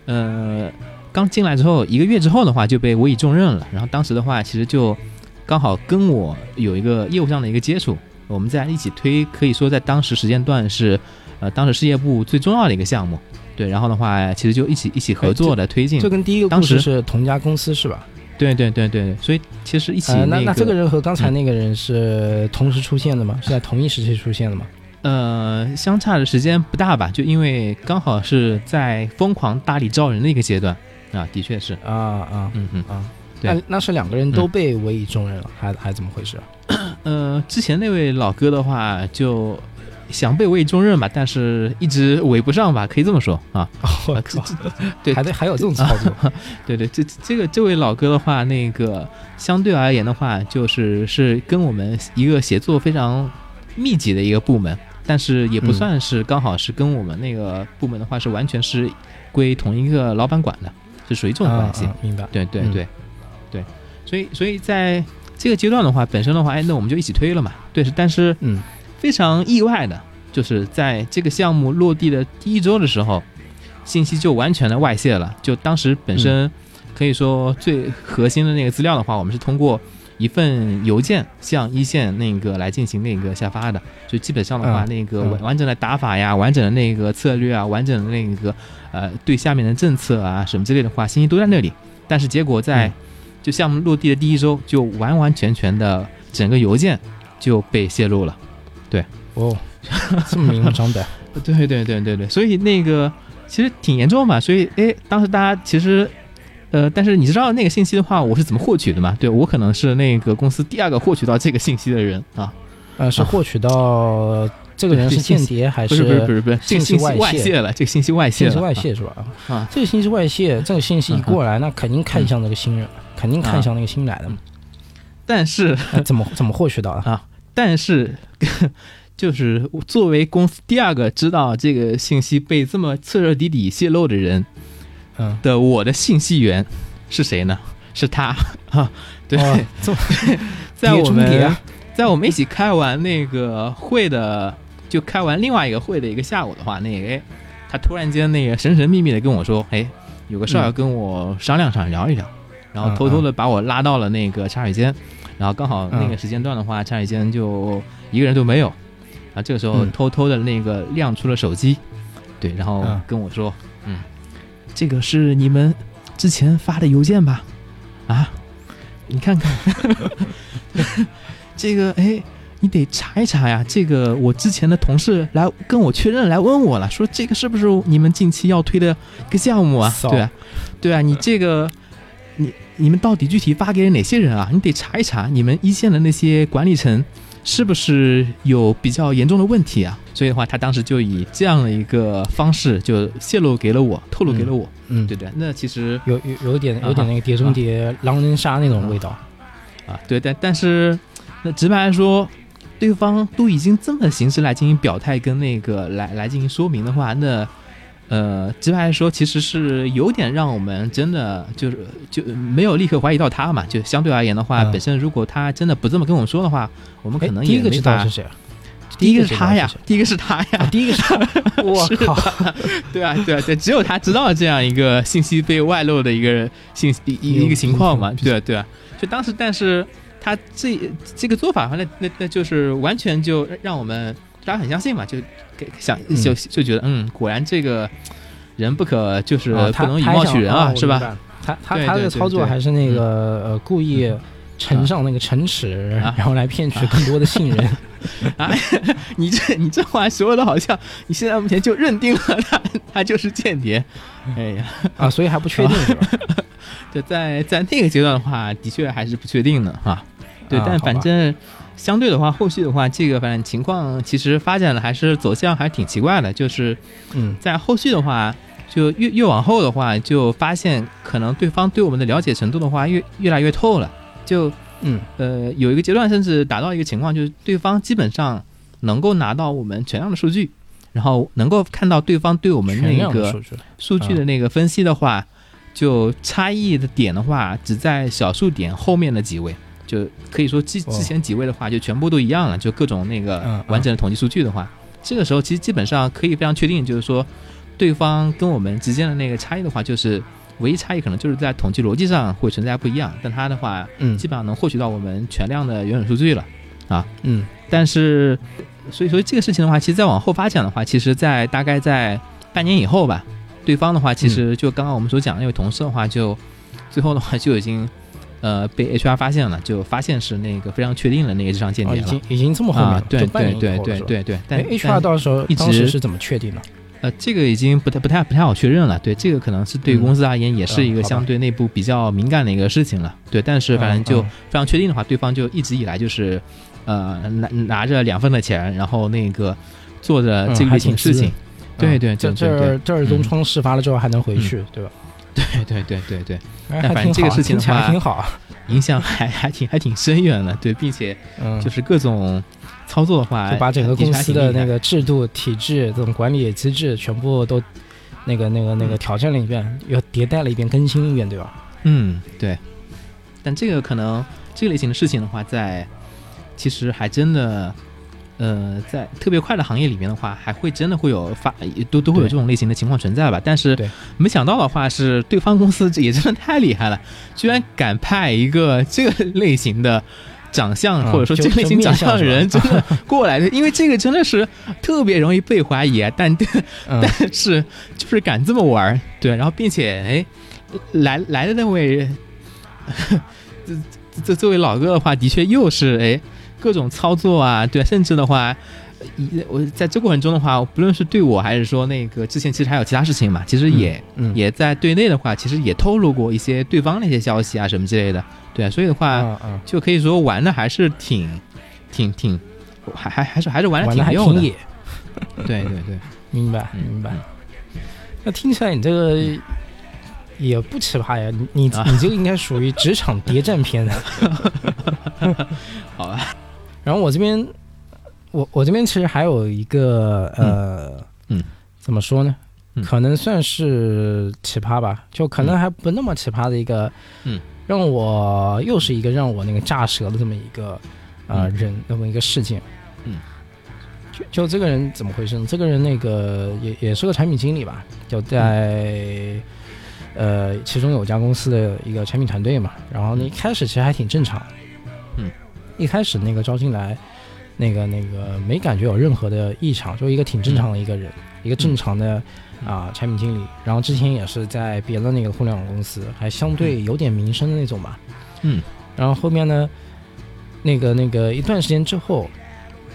呃刚进来之后一个月之后的话就被委以重任了。然后当时的话，其实就刚好跟我有一个业务上的一个接触，我们在一起推，可以说在当时时间段是。呃，当时事业部最重要的一个项目，对，然后的话，其实就一起一起合作的推进。这跟第一个当时是同家公司是吧？对对对对，所以其实一起那那这个人和刚才那个人是同时出现的吗？是在同一时期出现的吗？呃，相差的时间不大吧？就因为刚好是在疯狂大力招人的一个阶段啊，的确是啊啊嗯嗯啊，那那是两个人都被委以重任了，还还怎么回事？呃，之前那位老哥的话就。想被委以重任吧，但是一直委不上吧，可以这么说啊。我靠，对，还得还有这种操作。[LAUGHS] 对对，这这个这位老哥的话，那个相对而言的话，就是是跟我们一个协作非常密集的一个部门，但是也不算是刚好是跟我们那个部门的话是完全是归同一个老板管的，是属于这种关系。明白。对对对对，所以所以在这个阶段的话，本身的话，哎，那我们就一起推了嘛。对，是，但是嗯。非常意外的，就是在这个项目落地的第一周的时候，信息就完全的外泄了。就当时本身可以说最核心的那个资料的话，我们是通过一份邮件向一线那个来进行那个下发的。就基本上的话，那个完完整的打法呀、完整的那个策略啊、完整的那个呃对下面的政策啊什么之类的话，信息都在那里。但是结果在就项目落地的第一周，就完完全全的整个邮件就被泄露了。对哦，这么明目张胆，[LAUGHS] 对对对对对，所以那个其实挺严重嘛。所以哎，当时大家其实呃，但是你知道那个信息的话，我是怎么获取的吗？对我可能是那个公司第二个获取到这个信息的人啊。呃，是获取到这个人是间谍还是不是不是不是这个信息外泄了？这个信息外泄了，信息外泄是吧？啊，这个信息外泄，这个信息一过来，那肯定看向那个新人，肯定看向那个新来的嘛。但是怎么怎么获取到的 [LAUGHS] 啊？但是，[LAUGHS] 就是作为公司第二个知道这个信息被这么彻彻底底泄露的人，嗯，的我的信息源是谁呢？是他。[LAUGHS] 啊，对，[LAUGHS] 在我们在我们一起开完那个会的，就开完另外一个会的一个下午的话，那个他突然间那个神神秘秘的跟我说，哎，有个事儿要跟我商量商量聊一聊，然后偷偷的把我拉到了那个茶水间，然后刚好那个时间段的话，茶水间就一个人都没有。啊，这个时候偷偷的那个亮出了手机，对，然后跟我说，嗯，这个是你们之前发的邮件吧？啊，你看看，[LAUGHS] 这个，哎，你得查一查呀。这个我之前的同事来跟我确认，来问我了，说这个是不是你们近期要推的一个项目啊？对啊，对啊，你这个，你你们到底具体发给了哪些人啊？你得查一查，你们一线的那些管理层。是不是有比较严重的问题啊？所以的话，他当时就以这样的一个方式就泄露给了我，透露给了我。嗯，对对。那其实有有有点有点那个碟中谍狼人杀那种味道啊。对，但但是那直白来说，对方都已经这么形式来进行表态跟那个来来进行说明的话，那。呃，直白来说，其实是有点让我们真的就是就没有立刻怀疑到他嘛。就相对而言的话，本身如果他真的不这么跟我们说的话，我们可能也第一个知道是谁。第一个是他呀，第一个是他呀，第一个是他。[LAUGHS] 我靠！对啊，对啊，对，只有他知道这样一个信息被外露的一个信息一一个情况嘛。对啊，对啊。就当时，但是他这这个做法，那那那就是完全就让我们大家很相信嘛，就给。想就就觉得嗯，果然这个人不可就是不能以貌取人啊，是吧？他他他这个操作还是那个呃故意乘上那个城池，然后来骗取更多的信任啊！[LAUGHS] [LAUGHS] 你这你这话说的好像你现在目前就认定了他他就是间谍，哎呀啊！所以还不确定是吧？[LAUGHS] 就在在那个阶段的话，的确还是不确定的哈。对，但反正。相对的话，后续的话，这个反正情况其实发展的还是走向还是挺奇怪的，就是，嗯，在后续的话，就越越往后的话，就发现可能对方对我们的了解程度的话越越来越透了，就，嗯，呃，有一个阶段甚至达到一个情况，就是对方基本上能够拿到我们全量的数据，然后能够看到对方对我们那个数据的那个分析的话，就差异的点的话，只在小数点后面的几位。就可以说之之前几位的话，就全部都一样了。就各种那个完整的统计数据的话，这个时候其实基本上可以非常确定，就是说对方跟我们之间的那个差异的话，就是唯一差异可能就是在统计逻辑上会存在不一样。但他的话，嗯，基本上能获取到我们全量的原始数据了啊，嗯。但是，所以说这个事情的话，其实再往后发展的话，其实在大概在半年以后吧，对方的话，其实就刚刚我们所讲的那位同事的话，就最后的话就已经。呃，被 HR 发现了，就发现是那个非常确定的那个智商间谍了。已经已经这么后面，对对对对对对。但 HR 到时候一直是怎么确定的？呃，这个已经不太不太不太好确认了。对，这个可能是对公司而言也是一个相对内部比较敏感的一个事情了。对，但是反正就非常确定的话，对方就一直以来就是，呃，拿拿着两份的钱，然后那个做着这个事情。对对，这这这儿东窗事发了之后还能回去，对吧？对对对对对，但反正这个事情的话，挺好，影响还还挺还挺深远的。对，并且就是各种操作的话，就把整个公司的那个制度体制、这种管理机制全部都那个那个那个挑战了一遍，又迭代了一遍，更新一遍，对吧？嗯，对。但这个可能这个类型的事情的话，在其实还真的。呃，在特别快的行业里面的话，还会真的会有发，都都会有这种类型的情况存在吧？但是没想到的话是，对方公司也真的太厉害了，居然敢派一个这个类型的长相或者说这个类型长相的人真的 [LAUGHS] 过来的，因为这个真的是特别容易被怀疑，但但是就是敢这么玩，对，然后并且哎，来来的那位 [LAUGHS] 这这这位老哥的话，的确又是哎。各种操作啊，对，甚至的话，我在这过程中的话，不论是对我还是说那个之前，其实还有其他事情嘛，其实也也在对内的话，其实也透露过一些对方那些消息啊什么之类的，对，所以的话，就可以说玩的还是挺挺挺，还还还是还是玩的挺溜的，对对对，[LAUGHS] 明白明白。那听起来你这个也不奇葩呀，你你你这个应该属于职场谍战片的 [LAUGHS] 好吧。然后我这边，我我这边其实还有一个呃，嗯，怎么说呢？嗯可能算是奇葩吧，就可能还不那么奇葩的一个，嗯，让我又是一个让我那个炸舌的这么一个呃嗯人，那么一个事件。嗯，就就这个人怎么回事呢？这个人那个也也是个产品经理吧，就在。呃，其中有家公司的一个产品团队嘛，然后呢，一开始其实还挺正常，嗯，一开始那个招进来，那个那个没感觉有任何的异常，就一个挺正常的一个人，一个正常的啊、产品经理，然后之前也是在别的那个互联网公司，还相对有点名声的那种吧，嗯，然后后面呢，那个那个一段时间之后，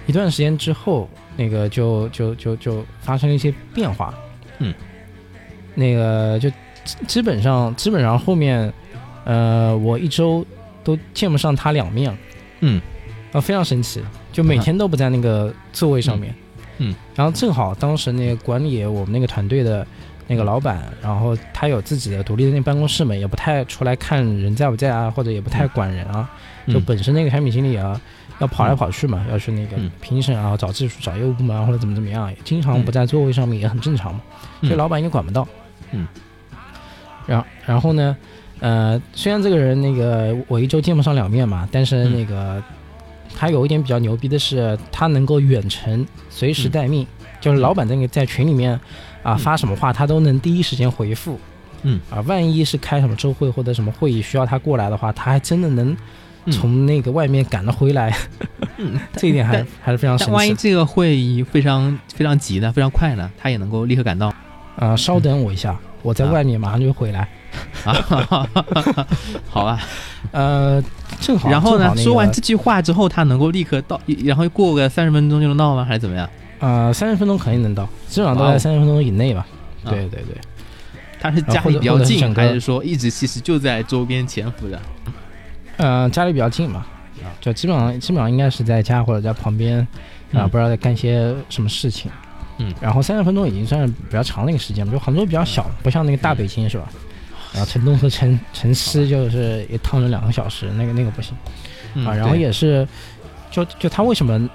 一段时间之后，那个就就就就发生了一些变化，嗯，那个就基基本上基本上后面，呃，我一周都见不上他两面，嗯，啊，非常神奇，就每天都不在那个座位上面，嗯嗯然后正好当时那个管理我们那个团队的那个老板，然后他有自己的独立的那办公室嘛，也不太出来看人在不在啊，或者也不太管人啊，就嗯本身那个产品经理啊。要跑来跑去嘛，要去那个嗯评审啊，找技术、找业务部门啊，或者怎么怎么样，也经常不在座位上面，也很正常嘛。所以嗯老板也管不到。嗯。然后然后呢，呃，虽然这个人那个我一周见不上两面嘛，但是嗯。那个、他有一点比较牛逼的是，他能够远程随时待命，就是老板在那个在群里面啊、嗯。发什么话，他都能第一时间回复。嗯。啊，万一是开什么周会或者什么会议需要他过来的话，他还真的能嗯。从那个外面赶得回来，嗯，[LAUGHS] 这一点还还是非常神但万一。这个会议非常非常急呢，非常快呢，他也能够立刻赶到。啊、稍等我一下，我在啊外面马上就回来。啊。好吧，[LAUGHS] 呃，正好然后呢，那个说完这句话之后，他能够立刻到，然后过个三十分钟就能到吗？还是怎么样？呃，三十分钟肯定能到，基本上都在三十分钟以内吧。啊对对对，他是家里比较近，还是说一直其实就在周边潜伏着？呃，家里比较近嘛啊，就基本上基本上应该是在家或者在旁边啊、嗯不知道在干些什么事情。嗯然后三十分钟已经算是比较长的一个时间了，就杭州比较小，不像那个大北京是吧？然后成都和成成西就是一趟了两个小时，那个那个不行嗯啊。然后也是，就就他为什么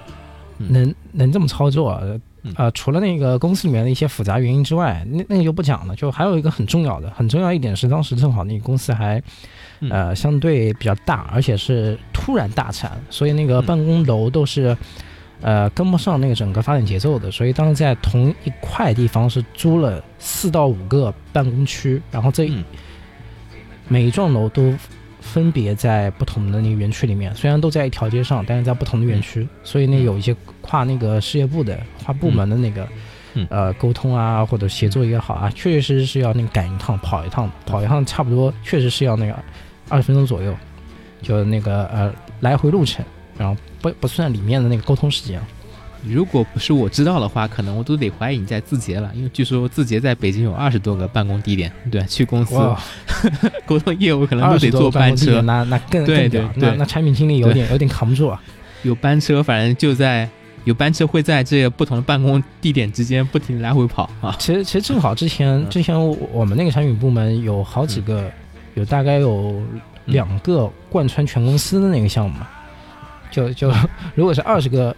能、能这么操作啊？除了那个公司里面的一些复杂原因之外，那那个就不讲了。就还有一个很重要的，很重要一点是，当时正好那个公司还嗯呃相对比较大，而且是突然大产，所以那个嗯办公楼都是呃跟不上那个整个发展节奏的。所以当时在同一块地方是租了四到五个办公区，然后这嗯。每一幢楼都分别在不同的那个园区里面，虽然都在一条街上，但是在不同的园区，所以呢嗯有一些跨那个事业部的、跨部门的那个、嗯。呃沟通啊，或者协作也好啊，确确实实是要那个赶一趟、跑一趟，跑一趟差不多确实是要那个二十分钟左右，就那个呃来回路程，然后不不算里面的那个沟通时间。如果不是我知道的话，可能我都得怀疑你在字节了，因为据说字节在北京有二十多个办公地点，对，去公司哇，[LAUGHS] 沟通业务可能都得坐班车。[LAUGHS] 那那更对对对。那那产品经理有点有点扛不住啊。有班车，反正就在有班车会在这不同的办公地点之间不停来回跑啊。其实其实正好之前嗯。之前我我们那个产品部门有好几个，有大概有两个贯穿全公司的那个项目嘛，就就如果是二十个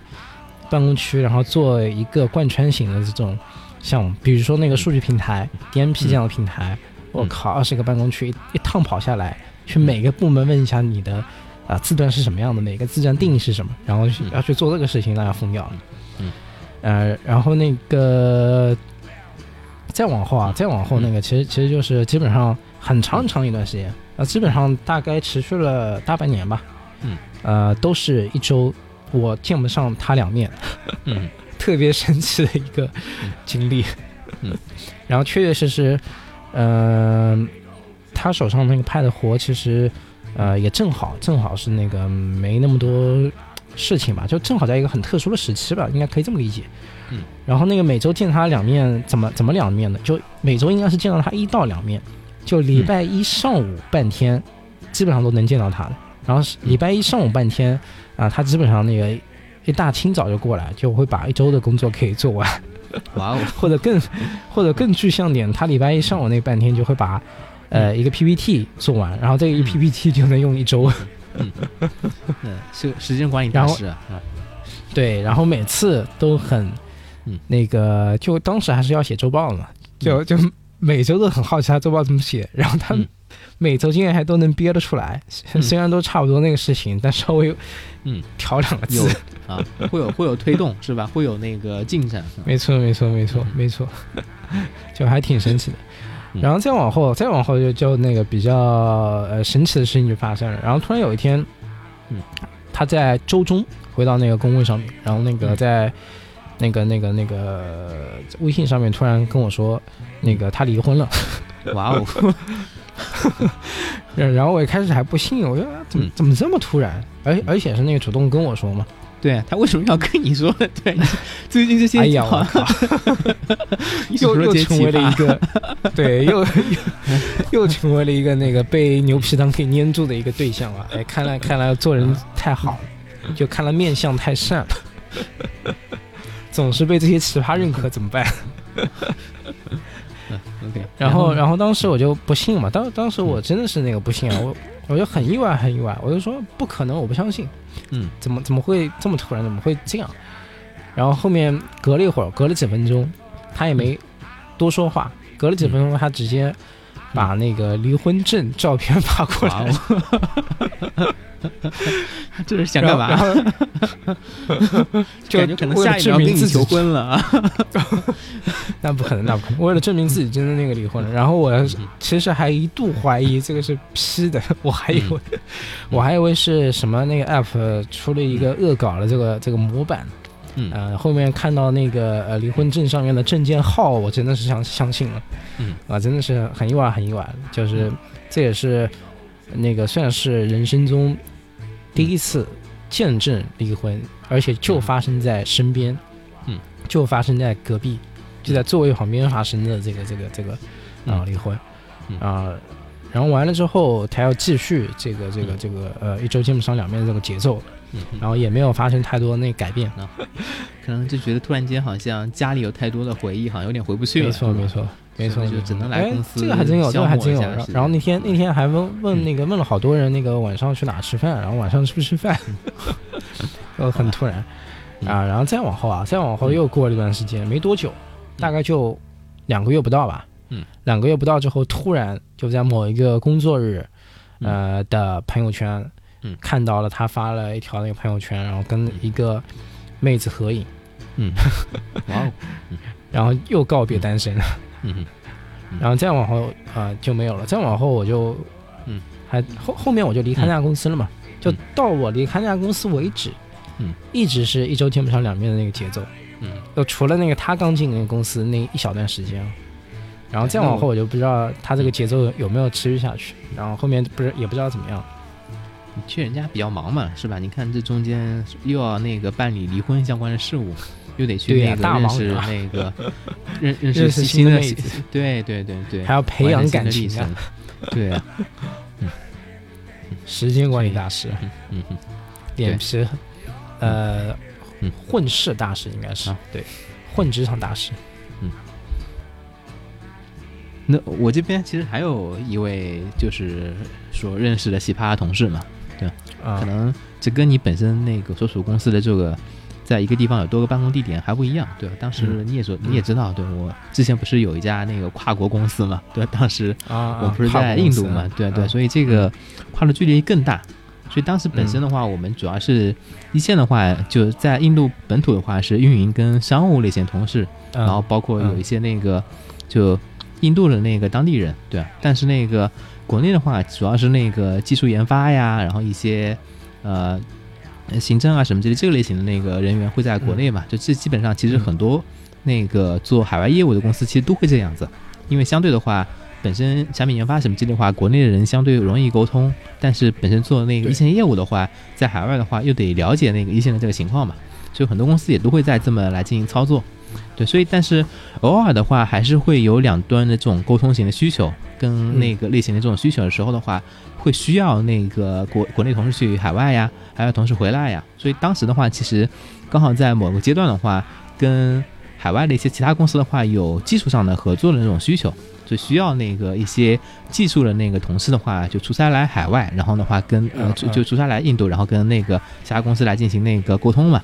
办公区，然后做一个贯穿型的这种项目，比如说那个数据平台 DMP 这样的平台，我靠，二十个办公区一一趟跑下来，去每个部门问一下你的啊字段是什么样的，哪个字段定义是什么，然后要去做这个事情，那要疯掉了。嗯，呃，然后那个再往后啊，再往后那个，其实其实就是基本上很长很长一段时间，呃，基本上大概持续了大半年吧。嗯，呃，都是一周我见不上他两面，嗯 [LAUGHS] 特别神奇的一个经历。嗯，然后确确实实，呃，他手上那个派的活，其实呃也正好正好是那个没那么多事情吧，就正好在一个很特殊的时期吧，应该可以这么理解。嗯，然后那个每周见他两面，怎么怎么两面呢？就每周应该是见到他一到两面，就礼拜一上午半天，基本上都能见到他的。然后礼拜一上午半天啊、他基本上那个一大清早就过来，就会把一周的工作可以做完，哇哦，[LAUGHS] 或者更或者更具象点，他礼拜一上午那半天就会把呃一个 PPT 做完，然后这个一嗯。PPT 就能用一周。嗯，[LAUGHS] 是时间管理大师啊。对，然后每次都很，那个就当时还是要写周报嘛，就就每周都很好奇他周报怎么写，然后他每周竟然还都能憋得出来，虽然都差不多那个事情，但稍微嗯调两个字啊，会有会有推动是吧？会有那个进展。没错没错没错没错，[LAUGHS] 就还挺神奇的。然后再往后再往后就就那个比较呃神奇的事情就发生了，然后突然有一天，嗯，他在周中。回到那个工位上面，然后那个在那个那个那个微信上面突然跟我说，那个他离婚了。哇哦！[LAUGHS] 然后我一开始还不信，我说怎么怎么这么突然？而而且是那个主动跟我说嘛。对他为什么要跟你说？[LAUGHS] 对，最近这些哎呀，我靠！[LAUGHS] 又又成为了一个对，又又又成为了一个那个被牛皮糖给粘住的一个对象了！哎，看来看来做人太好。就看来面相太善了，总是被这些奇葩认可，怎么办然后然后当时我就不信嘛，当当时我真的是那个不信啊，我我就很意外很意外，我就说不可能，我不相信，嗯，怎么怎么会这么突然，怎么会这样？然后后面隔了一会儿，隔了几分钟，他也没多说话，隔了几分钟，他直接把那个离婚证照片发过来。[LAUGHS] 这是想干嘛？[LAUGHS] 就可能下一秒跟你求婚了啊！[LAUGHS] 那不可能，那不可能。为了证明自己真的那个离婚了，然后我其实还一度怀疑这个是 P 的，我还以为我还以为是什么那个 App 出了一个恶搞的这个这个模板。嗯，呃，后面看到那个呃离婚证上面的证件号，我真的是相相信了。嗯，啊，真的是很意外，很意外。就是这也是那个算是人生中。第一次见证离婚，而且就发生在身边，嗯，就发生在隔壁，就在座位旁边发生的这个这个这个啊离婚。啊，然后完了之后，他要继续这个这个这个呃一周见不上两面的这个节奏，然后也没有发生太多那改变啊，[LAUGHS] 可能就觉得突然间好像家里有太多的回忆，好像有点回不去了。没错没错。没错，就只能来公司。这个还真有，这个还真有。然后那天那天还问问那个问了好多人，那个晚上去哪吃饭，然后晚上吃不吃饭，[LAUGHS] 呃，很突然啊。然后再往后啊，再往后又过了一段时间，没多久，大概就两个月不到吧。嗯，两个月不到之后，突然就在某一个工作日，呃的朋友圈，嗯，看到了他发了一条那个朋友圈，然后跟一个妹子合影。嗯，[LAUGHS] 哇哦，然后又告别单身了。[LAUGHS] 嗯，然后再往后啊就没有了。再往后我就，嗯，还后后面我就离开那家公司了嘛。就到我离开那家公司为止，嗯，一直是一周见不上两面的那个节奏。嗯，就除了那个他刚进那个公司那一小段时间，然后再往后我就不知道他这个节奏有没有持续下去。然后后面不是也不知道怎么样。你去人家比较忙嘛，是吧？你看这中间又要那个办理离婚相关的事务。又得去那个认识那个 [LAUGHS] 认认识新的妹子，对对对对，还要培养感情啊，[LAUGHS] 对啊，时间管理大师，嗯嗯，[LAUGHS] 脸皮，呃，混世大师应该是对，混职场大师，嗯。那我这边其实还有一位就是说认识的奇葩同事嘛，对，可能这跟你本身那个所属公司的这个。在一个地方有多个办公地点还不一样，对吧？当时你也说你也知道，对我之前不是有一家那个跨国公司嘛，[LAUGHS] 对，当时我不是在印度嘛，对对，所以这个跨的距离更大，所以当时本身的话，我们主要是一线的话，就在印度本土的话是运营跟商务类型同事，然后包括有一些那个就印度的那个当地人，对，但是那个国内的话，主要是那个技术研发呀，然后一些呃。行政啊什么之类这个类型的那个人员会在国内嘛？就这基本上其实很多那个做海外业务的公司其实都会这样子，因为相对的话，本身产品研发什么之类的话，国内的人相对容易沟通，但是本身做那个一线业务的话，在海外的话又得了解那个一线的这个情况嘛，所以很多公司也都会在这么来进行操作。对，所以但是偶尔的话，还是会有两端的这种沟通型的需求，跟那个类型的这种需求的时候的话，会需要那个国国内同事去海外呀，还有同事回来呀。所以当时的话，其实刚好在某个阶段的话，跟海外的一些其他公司的话，有技术上的合作的那种需求，就需要那个一些技术的那个同事的话，就出差来海外，然后的话跟呃就就出差来印度，然后跟那个其他公司来进行那个沟通嘛。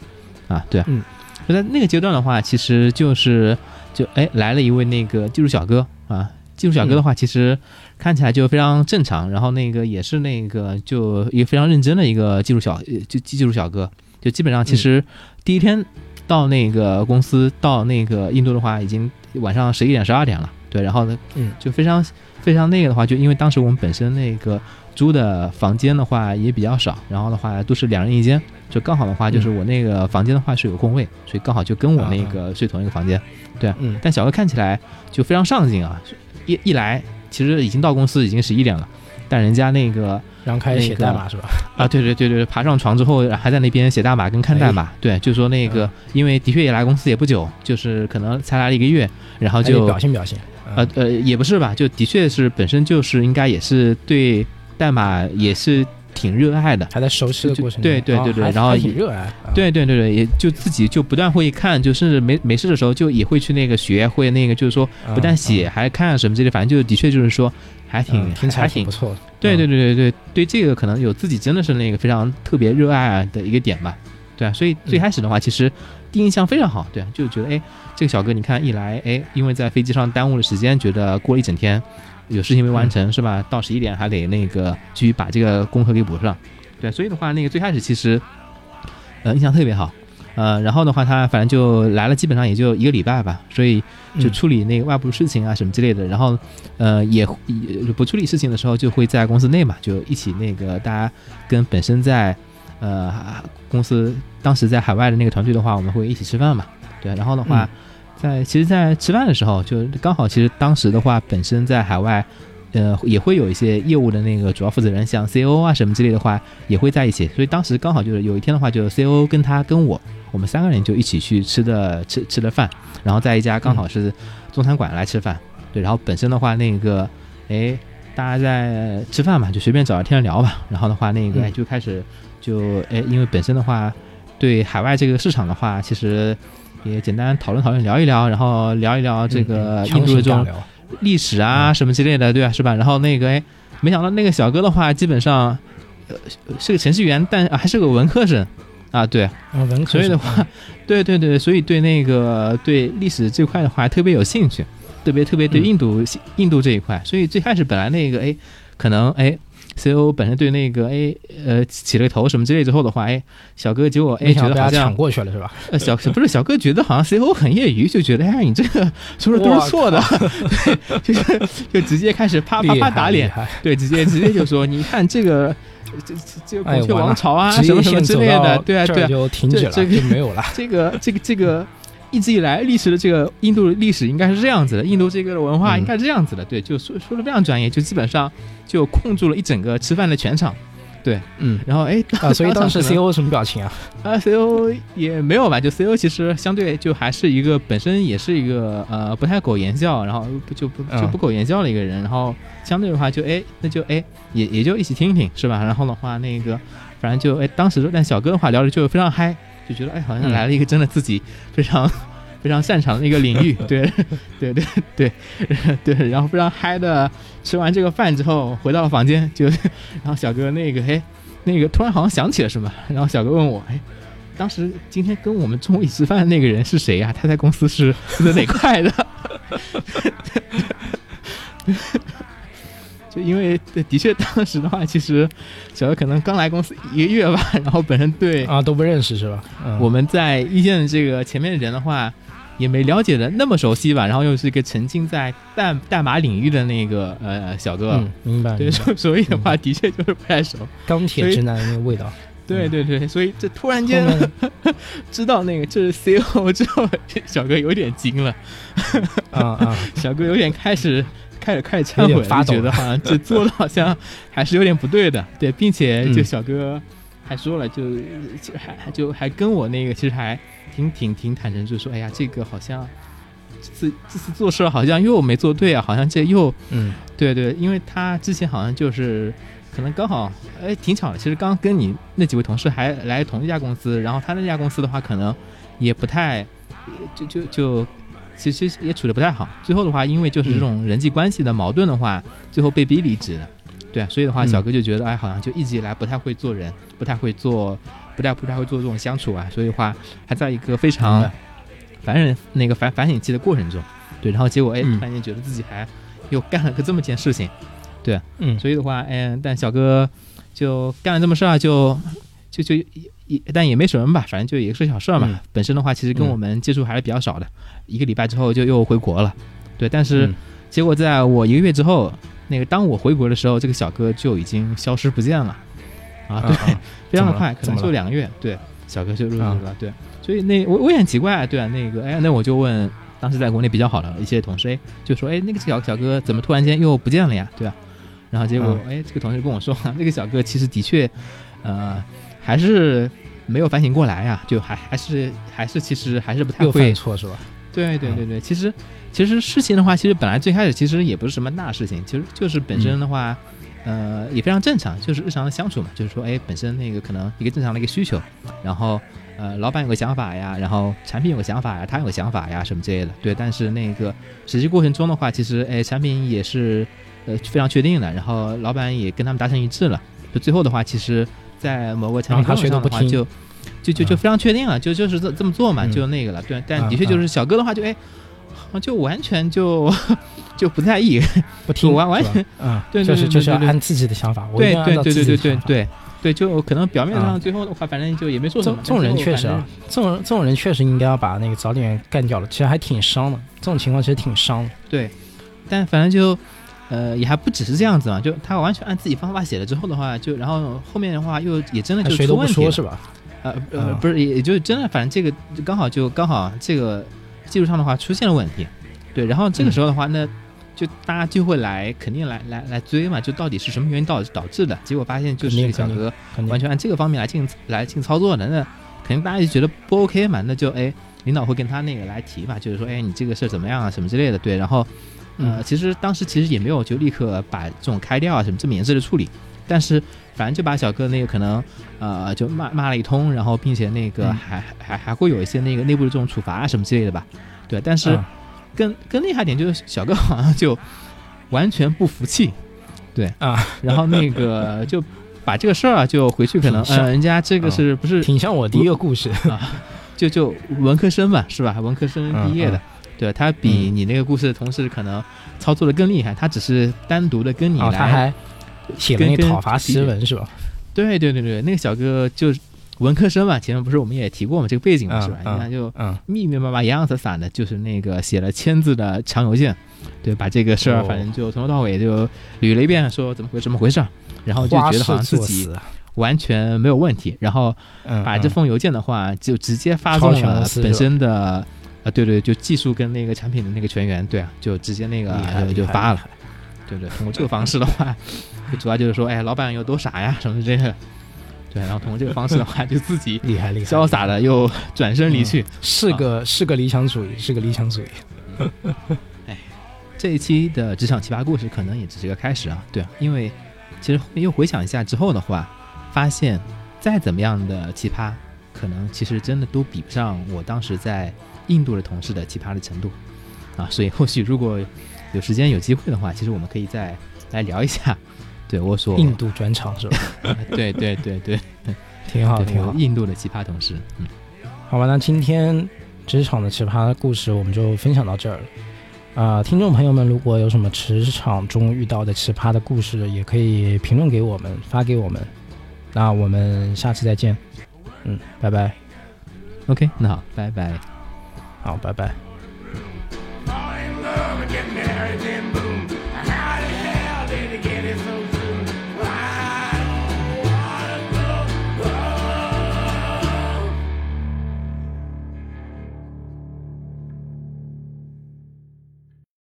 啊，对，嗯，就在那个阶段的话，其实就是就哎来了一位那个技术小哥啊，技术小哥的话，其实看起来就非常正常，然后那个也是那个就一个非常认真的一个技术小就技术小哥，就基本上其实第一天到那个公司到那个印度的话，已经晚上十一点十二点了，对，然后呢，嗯，就非常非常那个的话，就因为当时我们本身那个租的房间的话也比较少，然后的话都是两人一间，就刚好的话就是我那个房间的话是有空位，所以刚好就跟我那个睡同一个房间，对，嗯，但小哥看起来就非常上进啊，一一来其实已经到公司已经十一点了，但人家那个然后开始写代码是吧？啊，对对对对，爬上床之后还在那边写代码跟看代码，对，就说那个嗯因为的确也来公司也不久，就是可能才来了一个月，然后就表现表现，嗯呃呃，也不是吧，就的确是本身就是应该也是对代码也是挺热爱的。还在熟悉的过程中，对对对对哦然后挺热爱，啊，对对对对，也就自己就不断会看，就甚至没没事的时候就也会去那个学，会那个就是说嗯不但写还看什么之类，反正就的确就是说还挺嗯，听起来还挺挺不错的，对对嗯，对对对对，这个可能有自己真的是那个非常特别热爱的一个点吧，对啊，所以最开始的话，其实第一印象非常好，对啊，就觉得哎，这个小哥你看一来哎，因为在飞机上耽误了时间，觉得过了一整天有事情没完成、是吧？到十一点还得那个继续把这个功课给补上，对，所以的话那个最开始其实呃印象特别好。呃，然后的话，他反正就来了，基本上也就一个礼拜吧，所以就嗯处理那个外部事情啊什么之类的。然后，呃，也也不处理事情的时候，就会在公司内嘛，就一起那个大家跟本身在呃公司当时在海外的那个团队的话，我们会一起吃饭嘛。对，然后的话，在其实，在吃饭的时候，就刚好其实当时的话，本身在海外。呃，也会有一些业务的那个主要负责人，像 CEO 啊什么之类的话，也会在一起。所以当时刚好就是有一天的话，就 CEO 跟他跟我，我们三个人就一起去吃的吃吃的饭，然后在一家刚好是中餐馆来吃饭。对，然后本身的话，那个哎，大家在吃饭嘛，就随便找个天聊吧。然后的话，那个就开始就哎，因为本身的话，对海外这个市场的话，其实也简单讨论讨论，聊一聊，然后聊一聊这个嗯印度的这种历史啊什么之类的，对吧？是吧？然后那个哎，没想到那个小哥的话，基本上呃是个程序员，但还是个文科生啊，对。啊，文科生所以的话，[LAUGHS] 对对对，所以对那个对历史这块的话特别有兴趣，特别特别对嗯印度、印度这一块，所以最开始本来那个哎，可能哎。CEO 本身对那个 A 呃起了个头什么之类之后的话，哎小哥结果哎没想到被他觉得好像抢过去了是吧？呃小不是小哥觉得好像 CEO 很业余，就觉得哎你这个说的都是错的，对，就是就直接开始啪啪啪打脸对，直接直接就说你看这个这这这个孔雀王朝啊什么什么之类的，对啊对啊，就停止了，这这个就没有了。这个这个这个一直以来历史的这个印度的历史应该是这样子的，印度这个文化嗯应该是这样子的，对，就说说的非常专业，就基本上就控住了一整个吃饭的全场，对嗯然后哎啊，所以当时场可能 CEO 什么表情啊？啊 CEO 也没有吧，就 CEO 其实相对就还是一个本身也是一个呃不太苟言笑，然后不就不就嗯不苟言笑的一个人，然后相对的话就哎那就哎也也就一起听听是吧？然后的话那个反正就哎当时但小哥的话聊的就非常嗨，就觉得哎好像嗯来了一个真的自己非常。[LAUGHS] 非常擅长的一个领域，[LAUGHS] 对，对对对 [LAUGHS] 对，然后非常嗨的吃完这个饭之后回到了房间，就然后小哥那个哎那个突然好像想起了什么，然后小哥问我哎当时今天跟我们中午一起吃饭的那个人是谁呀、他在公司是负责哪块的？就因为对的确当时的话，其实小哥可能刚来公司一个月吧，然后本身对啊，都不认识是吧？嗯我们在一线的这个前面的人的话，也没了解的那么熟悉吧，然后又是一个沉浸在代代码领域的那个呃小哥，嗯，明白。所所以的话，的确就是不太熟。钢铁直男的那个味道。对对对，所以这突然后间面 [LAUGHS] 知道那个这是 CEO 之后，[LAUGHS] 小哥有点惊了，啊啊，[LAUGHS] 小哥有点开始开始开始忏悔了，觉得好像 [LAUGHS] 这做的好像还是有点不对的，[LAUGHS] 对，并且就嗯小哥还说了，就就还还就还跟我那个其实还挺挺挺坦诚，就说哎呀，这个好像这次这次做事好像又没做对啊，好像这又嗯对对，因为他之前好像就是可能刚好，哎，挺巧的。其实刚跟你那几位同事还来同一家公司，然后他那家公司的话，可能也不太，就就就，其实也处的不太好。最后的话，因为就是这种人际关系的矛盾的话，最后被逼离职的。对啊，所以的话，嗯。小哥就觉得，哎，好像就一直以来不太会做人，不太会做不太不太会做这种相处啊，所以的话还在一个非常烦人那个反反省期的过程中，对，然后结果哎，突然间觉得自己还又干了个这么件事情，对，嗯，所以的话，哎，但小哥就干了这么事儿，就就就也但也没什么吧，反正就也是小事儿嘛。本身的话，其实跟我们接触还是比较少的，一个礼拜之后就又回国了，对，但是结果在我一个月之后，那个当我回国的时候，这个小哥就已经消失不见了。啊，对，[LAUGHS] 非常的快，可能就两个月，对，小哥就入狱了，对，所以那我我也很奇怪，对啊，那个，哎，那我就问当时在国内比较好的一些同事，哎，就说，哎，那个小小哥怎么突然间又不见了呀，对吧？然后结果，哎，这个同事跟我说，[LAUGHS] 那个小哥其实的确，呃，还是没有反省过来呀，就还还是还是其实还是不太会错是吧？对对对对，其实其实事情的话，其实本来最开始其实也不是什么大事情，其实就是本身的话。呃，也非常正常，就是日常的相处嘛，就是说，哎，本身那个可能一个正常的一个需求，然后，呃，老板有个想法呀，然后产品有个想法呀，他有个想法呀，什么之类的，对。但是那个实际过程中的话，其实，哎，产品也是，呃，非常确定的，然后老板也跟他们达成一致了，就最后的话，其实，在某个强他谁上的话，就就就就非常确定了，就就是这这么做嘛，就那个了。对，但的确就是小哥的话，就哎，就完全就就不在意，不听，完完全，嗯，[LAUGHS] 对，就是就是按自己的想法，对对对对对对对。对，就可能表面上最后的话，反正就也没做什么。这种人确实，这种这种人确实应该要把那个早点干掉了。其实还挺伤的，这种情况其实挺伤的。对，但反正就呃也还不只是这样子嘛，就他完全按自己方法写了之后的话，就然后后面的话又也真的就谁都不说是吧？呃呃不是，也也就是真的，反正这个刚好就刚好这个。技术上的话出现了问题，对，然后这个时候的话，那就大家就会来，肯定来来来追嘛，就到底是什么原因导导致的？结果发现就是这个小哥完全按这个方面来进来进操作的，那肯定大家就觉得不 OK 嘛，那就哎，领导会跟他那个来提嘛，就是说哎，你这个事儿怎么样啊，什么之类的，对，然后呃，其实当时其实也没有就立刻把这种开掉啊什么这么严肃的处理，但是反正就把小哥那个可能呃就骂骂了一通，然后并且那个还还还会有一些那个内部的这种处罚啊什么之类的吧。对，但是更更厉害点就是小哥好像就完全不服气，对啊，然后那个就把这个事儿啊就回去可能嗯，人家这个是不是挺像我第一个故事啊？就就文科生嘛，是吧？文科生毕业的，对他比你那个故事的同事可能操作的更厉害，他只是单独的跟你来，他还写了那讨伐檄文是吧？对对对对，那个小哥就。文科生嘛，前面不是我们也提过嘛，这个背景嘛，是吧？你看就密密麻麻、洋洋洒洒的，就是那个写了千字的长邮件，对，把这个事儿反正就从头到尾就捋了一遍，说怎么回怎么回事，然后就觉得好像自己完全没有问题，然后把这封邮件的话就直接发送了本身的，啊，对对，就技术跟那个产品的那个全员，对啊，就直接那个就发了，对对，通过这个方式的话，[LAUGHS] 主要就是说，哎，老板有多傻呀，什么这个。对，然后通过这个方式的话，就自己厉害厉害，潇洒的又转身离去，是个是个理想主义，是个理想主义。[LAUGHS] 哎，这一期的职场奇葩故事可能也只是个开始啊。对啊，因为其实又回想一下之后的话，发现再怎么样的奇葩，可能其实真的都比不上我当时在印度的同事的奇葩的程度啊。所以后续如果有时间有机会的话，其实我们可以再来聊一下。对我说，印度专场是吧？[LAUGHS] 对对对对，挺好挺好。印度的奇葩同事，嗯，好吧，那今天职场的奇葩故事我们就分享到这儿了。啊，听众朋友们，如果有什么职场中遇到的奇葩的故事，也可以评论给我们，发给我们。那我们下次再见，嗯，拜拜。OK，那好，拜拜。好拜拜。